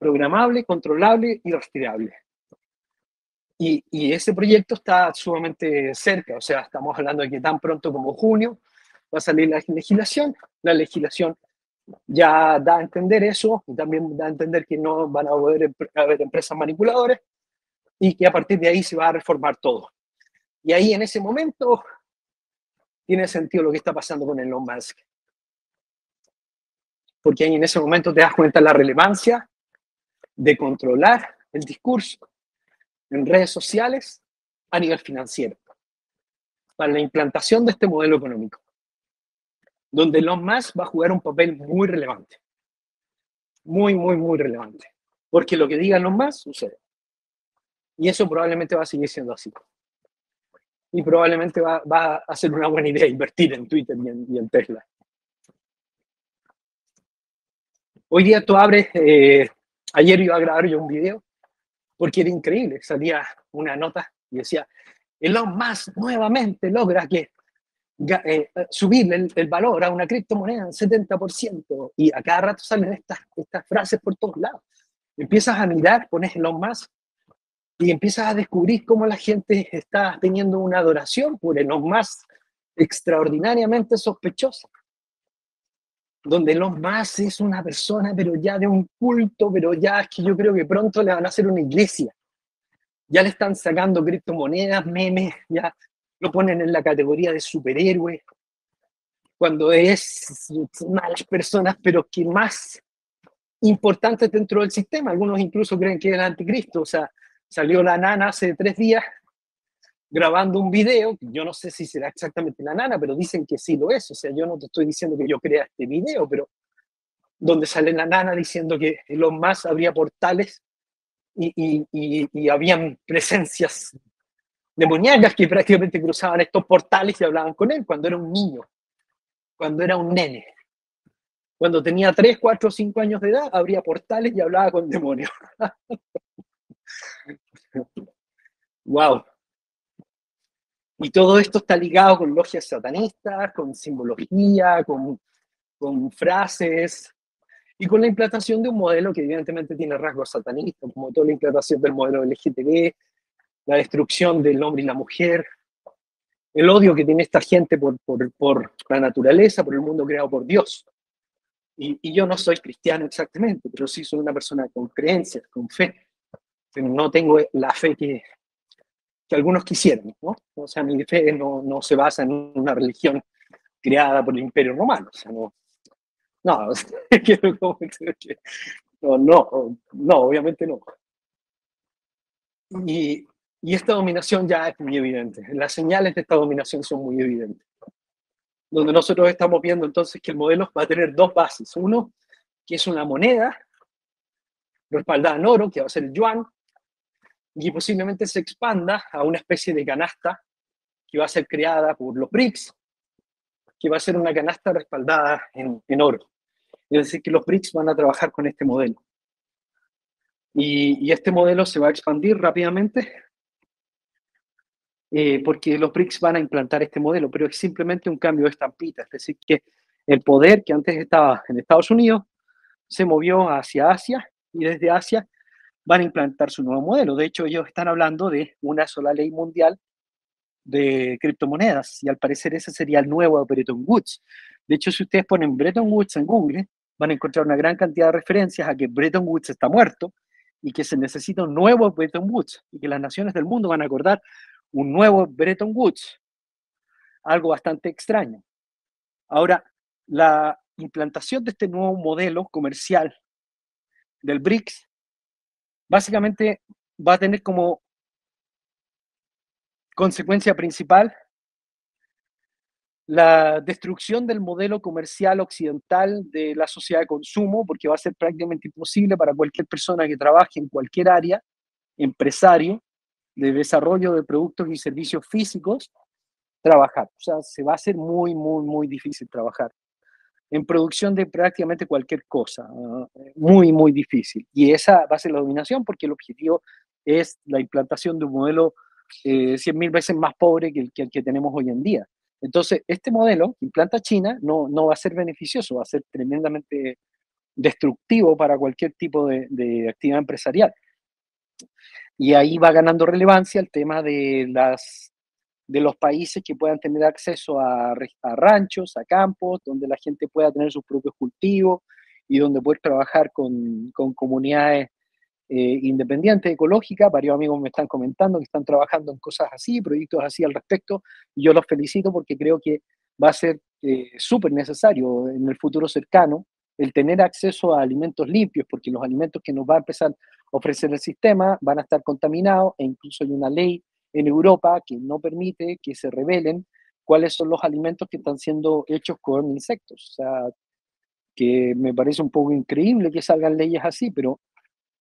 programable, controlable y rastreable. Y, y, ese proyecto está sumamente cerca, o sea, estamos hablando de que tan pronto como junio va a salir la legislación. La legislación ya da a entender eso también da a entender que no van a poder haber empresas manipuladoras y que a partir de ahí se va a reformar todo. Y ahí en ese momento tiene sentido lo que está pasando con Elon Musk. Porque ahí en ese momento te das cuenta la relevancia de controlar el discurso en redes sociales a nivel financiero para la implantación de este modelo económico, donde Elon Musk va a jugar un papel muy relevante. muy, muy, muy relevante. Porque lo que digan los más sucede. Y eso probablemente va a seguir siendo así. Y probablemente va, va a ser una buena idea invertir en Twitter y en, y Tesla. Hoy día tú abres, eh, ayer iba a grabar yo un video, porque era increíble, salía una nota y decía, Elon Musk nuevamente logra que eh, subir el, valor a una criptomoneda en 70%, y a cada rato salen estas, estas frases por todos lados. Empiezas a mirar, pones Elon Musk, y empiezas a descubrir cómo la gente está teniendo una adoración por Elon Musk extraordinariamente sospechosa donde los más es una persona, pero ya de un culto, pero ya es que yo creo que pronto le van a hacer una iglesia. Ya le están sacando criptomonedas, memes, ya lo ponen en la categoría de superhéroe, cuando es malas personas, pero que más importantes dentro del sistema. Algunos incluso creen que es el anticristo. O sea, salió la nana hace tres días grabando un video, yo no sé si será exactamente la nana, pero dicen que sí lo es, o sea, yo no te estoy diciendo que yo crea este video, pero donde sale la nana diciendo que los más habría portales y, y, y, habían presencias demoníacas que prácticamente cruzaban estos portales y hablaban con él cuando era un niño, cuando era un nene. Cuando tenía 3, 4, 5 años de edad, abría portales y hablaba con demonios. wow. Y todo esto está ligado con logias satanistas, con simbología, con, con frases y con la implantación de un modelo que evidentemente tiene rasgos satanistas, como toda la implantación del modelo LGTB, la destrucción del hombre y la mujer, el odio que tiene esta gente por, por, por la naturaleza, por el mundo creado por Dios. Y, y, yo no soy cristiano exactamente, pero sí soy una persona con creencias, con fe. Pero no tengo la fe que, que algunos quisieran, ¿no? O sea, mi fe no, no se basa en una religión creada por el Imperio Romano, o sea, no, no, no, no, obviamente no. Y, y esta dominación ya es muy evidente, las señales de esta dominación son muy evidentes. Donde nosotros estamos viendo entonces que el modelo va a tener dos bases. Uno, que es una moneda respaldada en oro, que va a ser el yuan, y posiblemente se expanda a una especie de canasta que va a ser creada por los BRICS, que va a ser una canasta respaldada en, oro. Es decir, que los BRICS van a trabajar con este modelo. Y, y este modelo se va a expandir rápidamente eh, porque los BRICS van a implantar este modelo, pero es simplemente un cambio de estampita. Es decir, que el poder que antes estaba en Estados Unidos se movió hacia Asia y desde Asia van a implantar su nuevo modelo. De hecho, ellos están hablando de una sola ley mundial de criptomonedas y al parecer ese sería el nuevo Bretton Woods. De hecho, si ustedes ponen Bretton Woods en Google, van a encontrar una gran cantidad de referencias a que Bretton Woods está muerto y que se necesita un nuevo Bretton Woods y que las naciones del mundo van a acordar un nuevo Bretton Woods. Algo bastante extraño. Ahora, la implantación de este nuevo modelo comercial del BRICS básicamente va a tener como consecuencia principal la destrucción del modelo comercial occidental de la sociedad de consumo, porque va a ser prácticamente imposible para cualquier persona que trabaje en cualquier área, empresario, de desarrollo de productos y servicios físicos, trabajar. O sea, se va a hacer muy, muy, muy difícil trabajar en producción de prácticamente cualquier cosa. muy, muy difícil. Y esa va a ser la dominación porque el objetivo es la implantación de un modelo eh, 100.000 veces más pobre que el, que tenemos hoy en día. Entonces, este modelo que implanta China no, no va a ser beneficioso, va a ser tremendamente destructivo para cualquier tipo de actividad empresarial. Y ahí va ganando relevancia el tema de las de los países que puedan tener acceso a, ranchos, a campos, donde la gente pueda tener sus propios cultivos y donde poder trabajar con, comunidades eh, independientes, ecológicas. Varios amigos me están comentando que están trabajando en cosas así, proyectos así al respecto. Yo los felicito porque creo que va a ser eh, súper necesario en el futuro cercano el tener acceso a alimentos limpios, porque los alimentos que nos va a empezar a ofrecer el sistema van a estar contaminados e incluso hay una ley en Europa que no permite que se revelen cuáles son los alimentos que están siendo hechos con insectos. O sea, que me parece un poco increíble que salgan leyes así, pero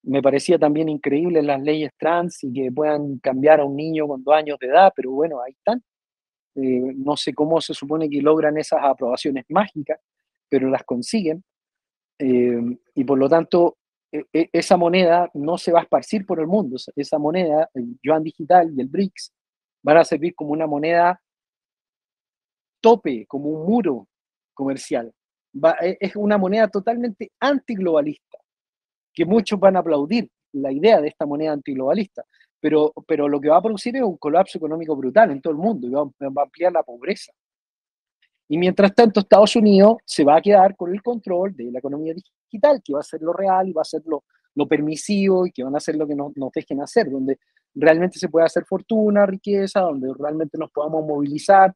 me parecía también increíble las leyes trans y que puedan cambiar a un niño con dos años de edad, pero bueno, ahí están. Eh, no sé cómo se supone que logran esas aprobaciones mágicas, pero las consiguen. Eh, y por lo tanto, esa moneda no se va a esparcir por el mundo. Esa moneda, el yuan digital y el BRICS, van a servir como una moneda tope, como un muro comercial. E, es una moneda totalmente antiglobalista, que muchos van a aplaudir la idea de esta moneda antiglobalista, pero, pero lo que va a producir es un colapso económico brutal en todo el mundo y va, va a ampliar la pobreza. Y mientras tanto, Estados Unidos se va a quedar con el control de la economía digital, que va a ser lo real y va a ser lo, permisivo y que van a hacer lo que nos, dejen hacer, donde realmente se puede hacer fortuna, riqueza, donde realmente nos podamos movilizar,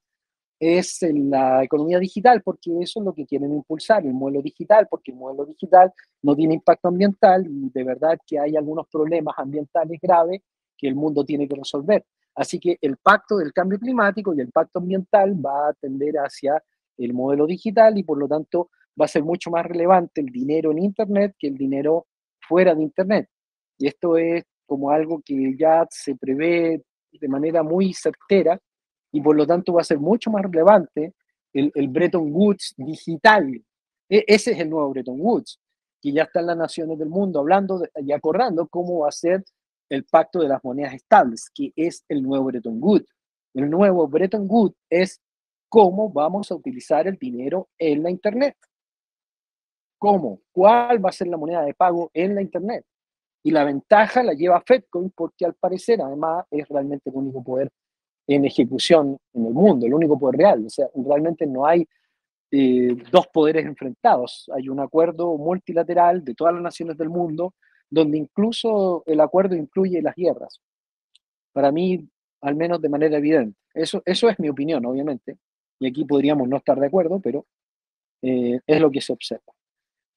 es en la economía digital, porque eso es lo que quieren impulsar, el modelo digital, porque el modelo digital no tiene impacto ambiental y de verdad que hay algunos problemas ambientales graves que el mundo tiene que resolver. Así que el pacto del cambio climático y el pacto ambiental va a tender hacia el modelo digital y por lo tanto va a ser mucho más relevante el dinero en Internet que el dinero fuera de Internet. Y esto es como algo que ya se prevé de manera muy certera y por lo tanto va a ser mucho más relevante el, Bretton Woods digital. E, ese es el nuevo Bretton Woods, que ya están las naciones del mundo hablando y acordando cómo va a ser el pacto de las monedas estables, que es el nuevo Bretton Woods. El nuevo Bretton Woods es cómo vamos a utilizar el dinero en la Internet. ¿Cómo? ¿Cuál va a ser la moneda de pago en la Internet? Y la ventaja la lleva Fedcoin porque al parecer además es realmente el único poder en ejecución en el mundo, el único poder real. O sea, realmente no hay eh, dos poderes enfrentados. Hay un acuerdo multilateral de todas las naciones del mundo, donde incluso el acuerdo incluye las guerras. Para mí, al menos de manera evidente. Eso, eso es mi opinión, obviamente. Y aquí podríamos no estar de acuerdo, pero eh, es lo que se observa.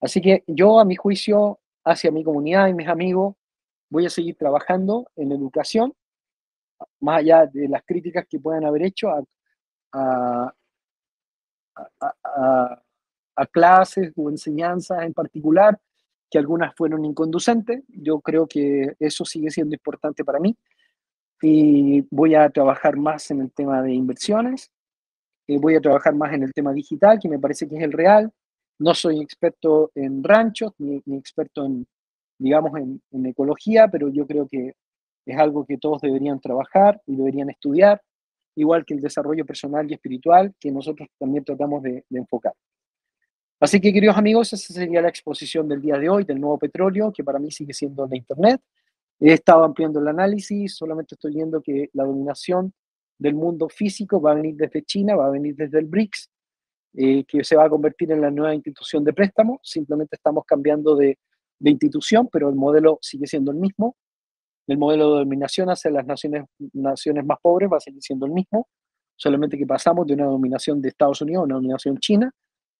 Así que yo, a mi juicio, hacia mi comunidad y mis amigos, voy a seguir trabajando en educación más allá de las críticas que puedan haber hecho a, a, clases o enseñanzas en particular, que algunas fueron inconducentes. Yo creo que eso sigue siendo importante para mí. Y voy a trabajar más en el tema de inversiones, eh, voy a trabajar más en el tema digital, que me parece que es el real. No soy experto en ranchos, ni, experto en, digamos, en, en, ecología, pero yo creo que es algo que todos deberían trabajar y deberían estudiar, igual que el desarrollo personal y espiritual que nosotros también tratamos de, enfocar. Así que, queridos amigos, esa sería la exposición del día de hoy del nuevo petróleo, que para mí sigue siendo la Internet. He estado ampliando el análisis, solamente estoy viendo que la dominación del mundo físico va a venir desde China, va a venir desde el BRICS, eh, que se va a convertir en la nueva institución de préstamo. Simplemente estamos cambiando de, de institución, pero el modelo sigue siendo el mismo el modelo de dominación hacia las naciones, naciones más pobres va a seguir siendo el mismo, solamente que pasamos de una dominación de Estados Unidos a una dominación china,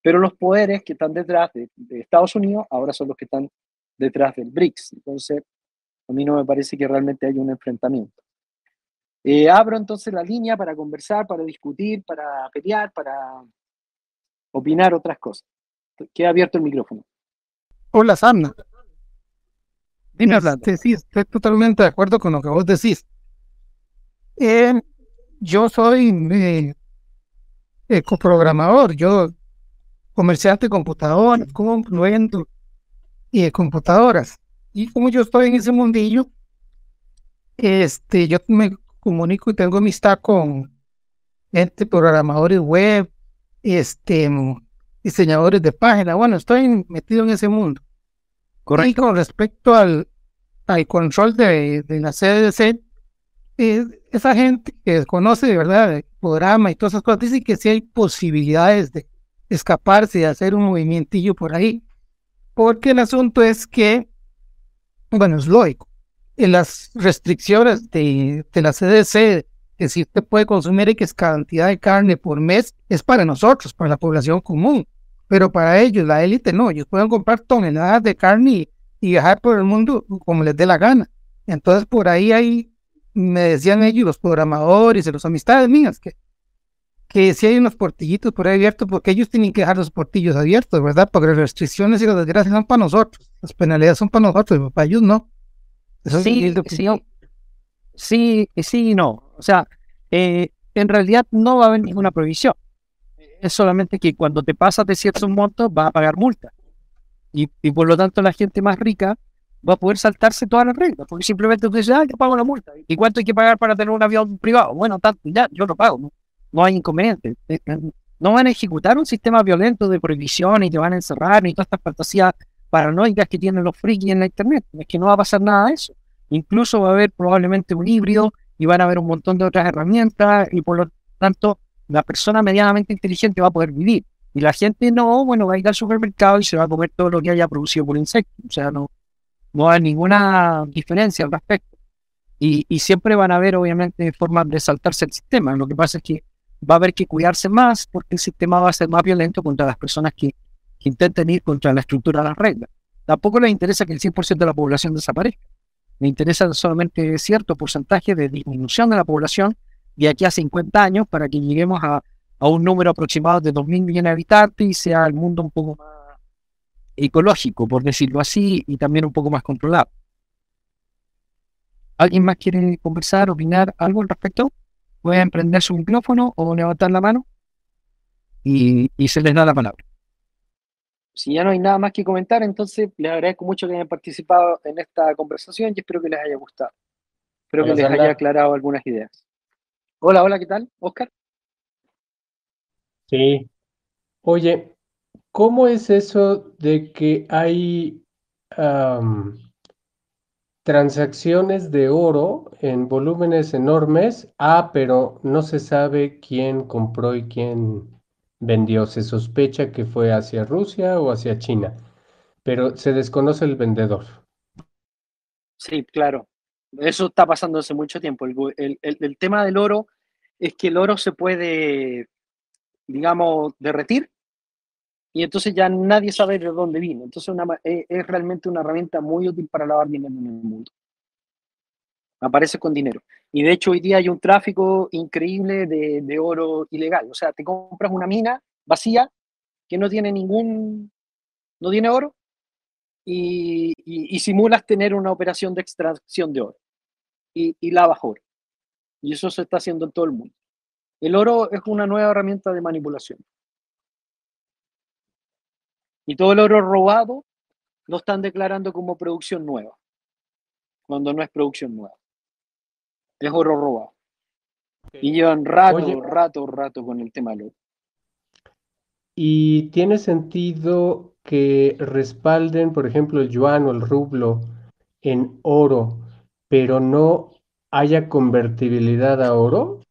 pero los poderes que están detrás de, Estados Unidos ahora son los que están detrás del BRICS. Entonces, a mí no me parece que realmente haya un enfrentamiento. Eh, abro entonces la línea para conversar, para discutir, para pelear, para opinar otras cosas. Queda abierto el micrófono. Hola, Samna. Dime, sí, sí, estoy totalmente de acuerdo con lo que vos decís. Eh, yo soy eh, coprogramador, yo comerciante de computadoras, incluyendo y de computadoras. Y como yo estoy en ese mundillo, este, yo me comunico y tengo amistad con gente, programadores web, este, diseñadores de páginas. Bueno, estoy metido en ese mundo. Y con respecto al, al control de, de la CDC, eh, esa gente que conoce de verdad el programa y todas esas cosas, dice que sí hay posibilidades de escaparse, de hacer un movimientillo por ahí, porque el asunto es que, bueno, es lógico, en las restricciones de, de la CDC, que si usted puede consumir X cantidad de carne por mes, es para nosotros, para la población común pero para ellos, la élite no, ellos pueden comprar toneladas de carne y, viajar por el mundo como les dé la gana. Entonces por ahí hay, me decían ellos, los programadores y las amistades mías, que, que si hay unos portillitos por ahí abiertos, porque ellos tienen que dejar los portillos abiertos, ¿verdad? Porque las restricciones y las desgracias son para nosotros, las penalidades son para nosotros, para ellos no. sí, sí, sí, sí y no. O sea, eh, en realidad no va a haber ninguna prohibición. Es solamente que cuando te pasas de ciertos montos vas a pagar multa. Y, y por lo tanto la gente más rica va a poder saltarse todas las reglas, porque simplemente usted dice, ah, yo pago la multa. ¿Y cuánto hay que pagar para tener un avión privado? Bueno, tanto, ya, yo lo pago. ¿no? No hay inconveniente. Eh, eh, no van a ejecutar un sistema violento de prohibición y te van a encerrar ni todas estas fantasías paranoicas que tienen los frikis en la internet. Es que no va a pasar nada de eso. Incluso va a haber probablemente un híbrido y van a haber un montón de otras herramientas y por lo tanto la persona medianamente inteligente va a poder vivir. Y la gente no, bueno, va a ir al supermercado y se va a comer todo lo que haya producido por insectos. O sea, no, no hay ninguna diferencia al respecto. Y, y siempre van a haber, obviamente, formas de saltarse el sistema. Lo que pasa es que va a haber que cuidarse más porque el sistema va a ser más violento contra las personas que, intenten ir contra la estructura de las reglas. Tampoco les interesa que el 100% de la población desaparezca. Le interesa solamente cierto porcentaje de disminución de la población de aquí a 50 años para que lleguemos a, un número aproximado de 2.000 millones de habitantes y sea el mundo un poco más ecológico, por decirlo así, y también un poco más controlado. ¿Alguien más quiere conversar, opinar algo al respecto? Pueden prender su micrófono o levantar la mano y, se les da la palabra. Si ya no hay nada más que comentar, entonces les agradezco mucho que hayan participado en esta conversación y espero que les haya gustado. Espero que les haya aclarado algunas ideas. Hola, hola, ¿qué tal? Oscar. Sí. Oye, ¿cómo es eso de que hay transacciones de oro en volúmenes enormes. Ah, pero no se sabe quién compró y quién vendió. Se sospecha que fue hacia Rusia o hacia China, pero se desconoce el vendedor. Sí, claro. Eso está pasando hace mucho tiempo. El, tema del oro es que el oro se puede, digamos, derretir y entonces ya nadie sabe de dónde vino. Entonces es, es, realmente una herramienta muy útil para lavar dinero en el mundo. Aparece con dinero. Y de hecho hoy día hay un tráfico increíble de, de oro ilegal. O sea, te compras una mina vacía que no tiene ningún, no tiene oro y, y, simulas tener una operación de extracción de oro y, y lavas oro. Y eso se está haciendo en todo el mundo. El oro es una nueva herramienta de manipulación. Y todo el oro robado lo están declarando como producción nueva, cuando no es producción nueva. Es oro robado. Y llevan rato, rato, rato con el tema del oro. ¿Y tiene sentido que respalden, por ejemplo, el yuan o el rublo en oro, pero no haya convertibilidad a oro?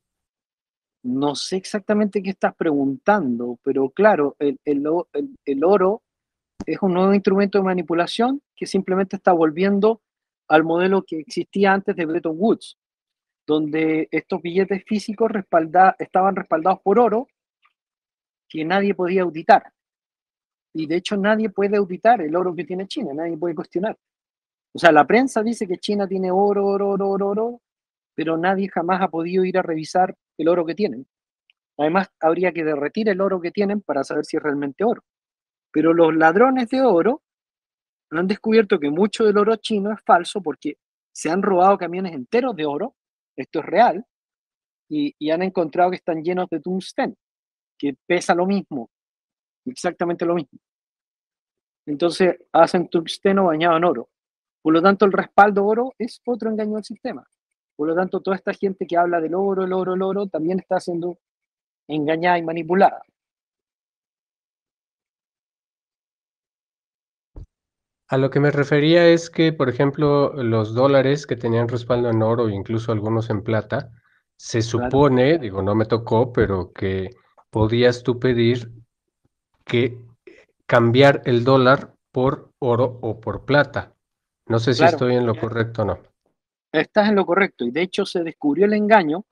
No sé exactamente qué estás preguntando, pero claro, el, oro es un nuevo instrumento de manipulación que simplemente está volviendo al modelo que existía antes de Bretton Woods, donde estos billetes físicos estaban respaldados por oro que nadie podía auditar. Y de hecho nadie puede auditar el oro que tiene China, nadie puede cuestionar. O sea, la prensa dice que China tiene oro, oro, oro, oro, oro, pero nadie jamás ha podido ir a revisar el oro que tienen. Además, habría que derretir el oro que tienen para saber si es realmente oro. Pero los ladrones de oro han descubierto que mucho del oro chino es falso porque se han robado camiones enteros de oro, esto es real, y, han encontrado que están llenos de tungsten, que pesa lo mismo, exactamente lo mismo. Entonces hacen tungsteno bañado en oro. Por lo tanto, el respaldo oro es otro engaño al sistema. Por lo tanto, toda esta gente que habla del oro, el oro, el oro, también está siendo engañada y manipulada. A lo que me refería es que, por ejemplo, los dólares que tenían respaldo en oro, incluso algunos en plata, se supone, digo, no me tocó, pero que podías tú pedir que cambiar el dólar por oro o por plata. No sé si estoy en lo correcto o no estás en lo correcto. Y de hecho se descubrió el engaño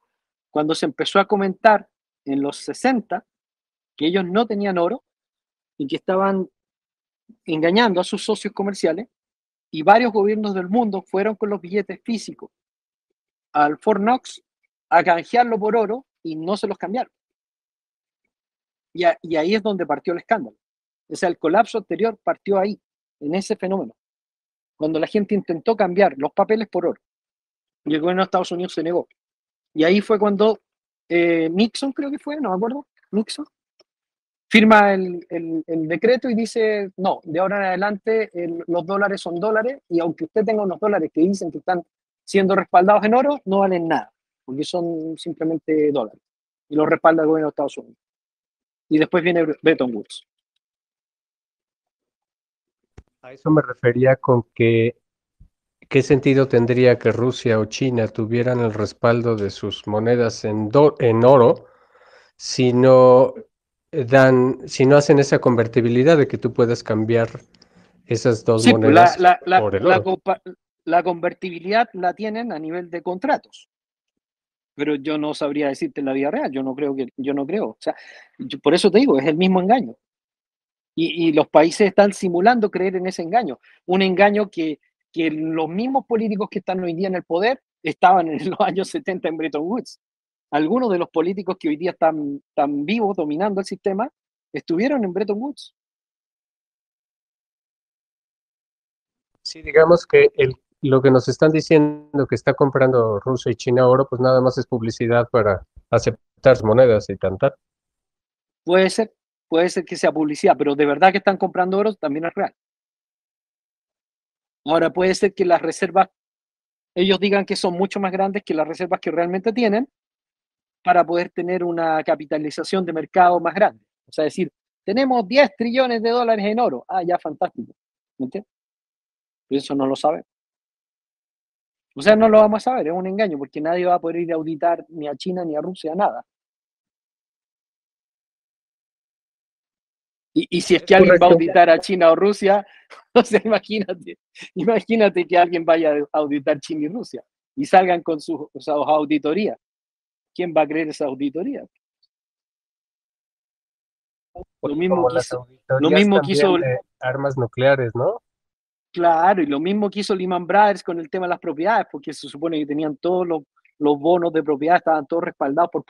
cuando se empezó a comentar en los 60 que ellos no tenían oro y que estaban engañando a sus socios comerciales y varios gobiernos del mundo fueron con los billetes físicos al Fort Knox a canjearlo por oro y no se los cambiaron. Y, y ahí es donde partió el escándalo. O sea, el colapso anterior partió ahí, en ese fenómeno. Cuando la gente intentó cambiar los papeles por oro. Y el gobierno de Estados Unidos se negó. Y ahí fue cuando eh, Nixon, creo que fue, no me acuerdo, Nixon, firma el, el, decreto y dice, no, de ahora en adelante los dólares son dólares y aunque usted tenga unos dólares que dicen que están siendo respaldados en oro, no valen nada, porque son simplemente dólares. Y los respalda el gobierno de Estados Unidos. Y después viene Bretton Woods. A eso me refería con que ¿qué sentido tendría que Rusia o China tuvieran el respaldo de sus monedas en, en oro si no dan, si no hacen esa convertibilidad de que tú puedas cambiar esas dos pues, monedas la, por el oro? La, convertibilidad la tienen a nivel de contratos, pero yo no sabría decirte en la vida real. Yo no creo que, yo no creo. O sea, por eso te digo, es el mismo engaño. Y, los países están simulando creer en ese engaño. Un engaño que, que los mismos políticos que están hoy día en el poder estaban en los años 70 en Bretton Woods. Algunos de los políticos que hoy día están, tan vivos dominando el sistema estuvieron en Bretton Woods. Sí, digamos que el, lo que nos están diciendo que está comprando Rusia y China oro, pues nada más es publicidad para aceptar monedas y tantar. Puede ser, puede ser que sea publicidad, pero de verdad que están comprando oro también es real. Ahora puede ser que las reservas, ellos digan que son mucho más grandes que las reservas que realmente tienen para poder tener una capitalización de mercado más grande. O sea, decir, tenemos 10 trillones de dólares en oro. Ah, ya, fantástico. ¿Me entiendes? Pero eso no lo sabe. O sea, no lo vamos a saber, es un engaño, porque nadie va a poder ir a auditar ni a China ni a Rusia, nada. Y, si es que alguien va a auditar a China o Rusia, o sea, imagínate, imagínate que alguien vaya a auditar China y Rusia y salgan con sus, auditorías. ¿Quién va a creer esa auditoría? Lo mismo, quiso, lo mismo quiso armas nucleares, ¿no? Claro, y lo mismo quiso Lehman Brothers con el tema de las propiedades, porque se supone que tenían todos los, bonos de propiedad, estaban todos respaldados por,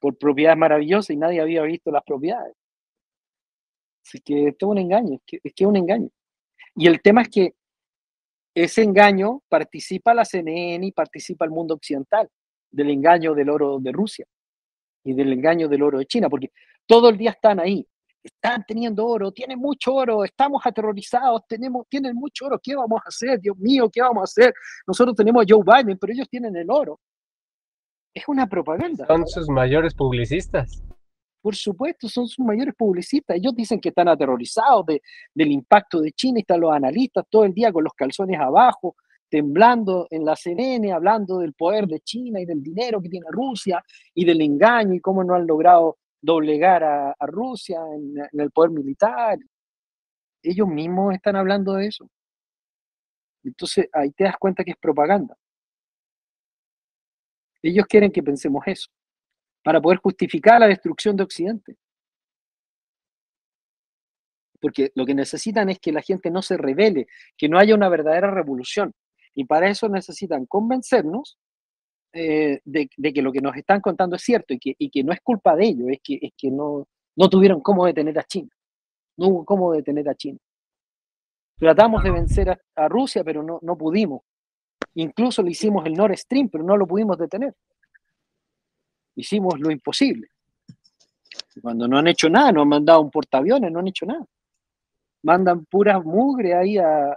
por propiedades maravillosas y nadie había visto las propiedades. Así que esto es un engaño, es que, es un engaño. Y el tema es que ese engaño participa la CNN y participa el mundo occidental del engaño del oro de Rusia y del engaño del oro de China, porque todo el día están ahí, están teniendo oro, tienen mucho oro, estamos aterrorizados, tenemos, tienen mucho oro, ¿qué vamos a hacer? Dios mío, ¿qué vamos a hacer? Nosotros tenemos a Joe Biden, pero ellos tienen el oro. Es una propaganda. Son sus mayores publicistas por supuesto, son sus mayores publicistas. Ellos dicen que están aterrorizados del impacto de China están los analistas todo el día con los calzones abajo, temblando en la CNN, hablando del poder de China y del dinero que tiene Rusia y del engaño y cómo no han logrado doblegar a, Rusia en el poder militar. Ellos mismos están hablando de eso. Entonces ahí te das cuenta que es propaganda. Ellos quieren que pensemos eso para poder justificar la destrucción de Occidente. Porque lo que necesitan es que la gente no se revele, que no haya una verdadera revolución. Y para eso necesitan convencernos eh, de, que lo que nos están contando es cierto y que, no es culpa de ellos, es que, es que no, no tuvieron cómo detener a China. No hubo cómo detener a China. Tratamos de vencer a, a Rusia, pero no, no pudimos. Incluso le hicimos el Nord Stream, pero no lo pudimos detener hicimos lo imposible. Cuando no han hecho nada, no han mandado un portaaviones, no han hecho nada. Mandan puras mugre ahí a,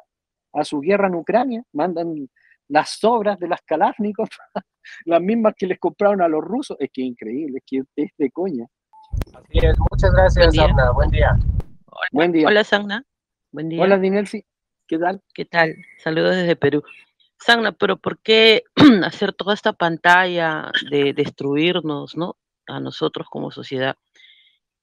su guerra en Ucrania, mandan las sobras de las Kalashnikov, las mismas que les compraron a los rusos. Es que es increíble, es que es de coña. Así es, muchas gracias, Sagna. Buen día. Hola, Buen día. Hola, Sagna. Buen día. Hola, Dinelsi. ¿Qué tal? ¿Qué tal? Saludos desde Perú. Sagna, pero ¿por qué hacer toda esta pantalla de destruirnos, ¿no? A nosotros como sociedad.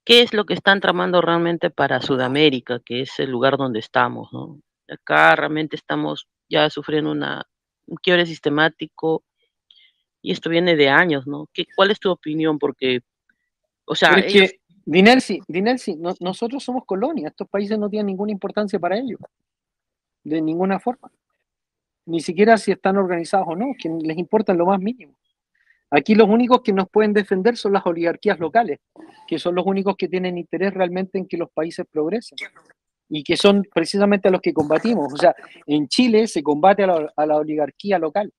¿Qué es lo que están tramando realmente para Sudamérica, que es el lugar donde estamos, ¿no? Acá realmente estamos ya sufriendo una, un quiebre sistemático y esto viene de años, ¿no? ¿Qué, ¿Cuál es tu opinión? Porque, o sea... Ellos... Dinelsi, Dinelsi nosotros somos colonia, estos países no tienen ninguna importancia para ellos, de ninguna forma ni siquiera si están organizados o no, que les importa lo más mínimo. Aquí los únicos que nos pueden defender son las oligarquías locales, que son los únicos que tienen interés realmente en que los países progresen y que son precisamente a los que combatimos. O sea, en Chile se combate a la, oligarquía local,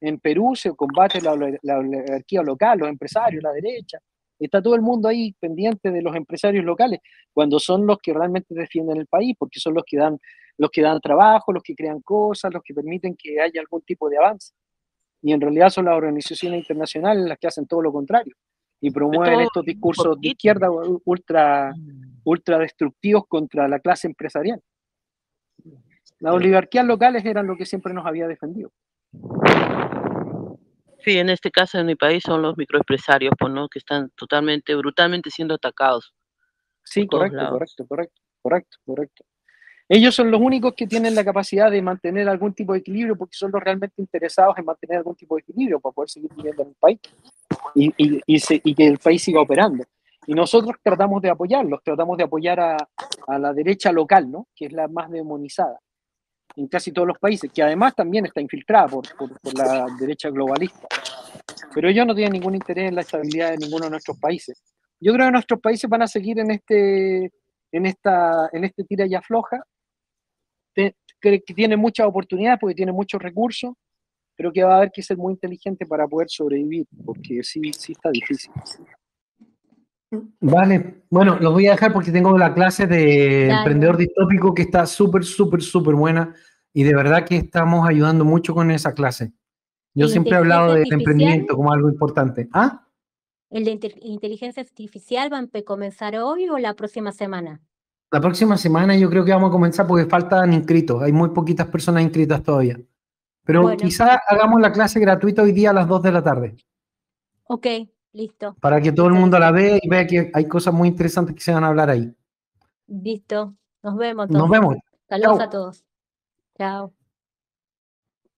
en Perú se combate la, la, oligarquía local, los empresarios, la derecha. Está todo el mundo ahí pendiente de los empresarios locales, cuando son los que realmente defienden el país, porque son los que dan, los que dan trabajo, los que crean cosas, los que permiten que haya algún tipo de avance. Y en realidad son las organizaciones internacionales las que hacen todo lo contrario y promueven estos discursos de izquierda ultra, mm. ultra destructivos contra la clase empresarial. Las oligarquías locales eran lo que siempre nos había defendido. Sí, en este caso en mi país son los microempresarios, pues, ¿no? que están totalmente, brutalmente siendo atacados. Sí, correcto, correcto, correcto, correcto, correcto. Ellos son los únicos que tienen la capacidad de mantener algún tipo de equilibrio porque son los realmente interesados en mantener algún tipo de equilibrio para poder seguir viviendo en el país y, y, y, que el país siga operando. Y nosotros tratamos de apoyarlos, tratamos de apoyar a, a, la derecha local, ¿no? que es la más demonizada en casi todos los países, que además también está infiltrada por, por, por la derecha globalista. Pero ellos no tienen ningún interés en la estabilidad de ninguno de nuestros países. Yo creo que nuestros países van a seguir en este, en esta, en este tira y afloja que tiene muchas oportunidades porque tiene muchos recursos, pero que va a haber que ser muy inteligente para poder sobrevivir, porque sí, sí está difícil. Vale, bueno, los voy a dejar porque tengo la clase de emprendedor distópico que está súper, súper, súper buena y de verdad que estamos ayudando mucho con esa clase. Yo siempre he hablado del emprendimiento como algo importante. ¿Ah? ¿El de inteligencia artificial va a comenzar hoy o la próxima semana? La próxima semana yo creo que vamos a comenzar porque faltan inscritos. Hay muy poquitas personas inscritas todavía. Pero quizá hagamos la clase gratuita hoy día a las 2 de la tarde. Ok, listo. Para que todo el mundo la vea y vea que hay cosas muy interesantes que se van a hablar ahí. Listo. Nos vemos. Nos vemos. Saludos a todos. Chao.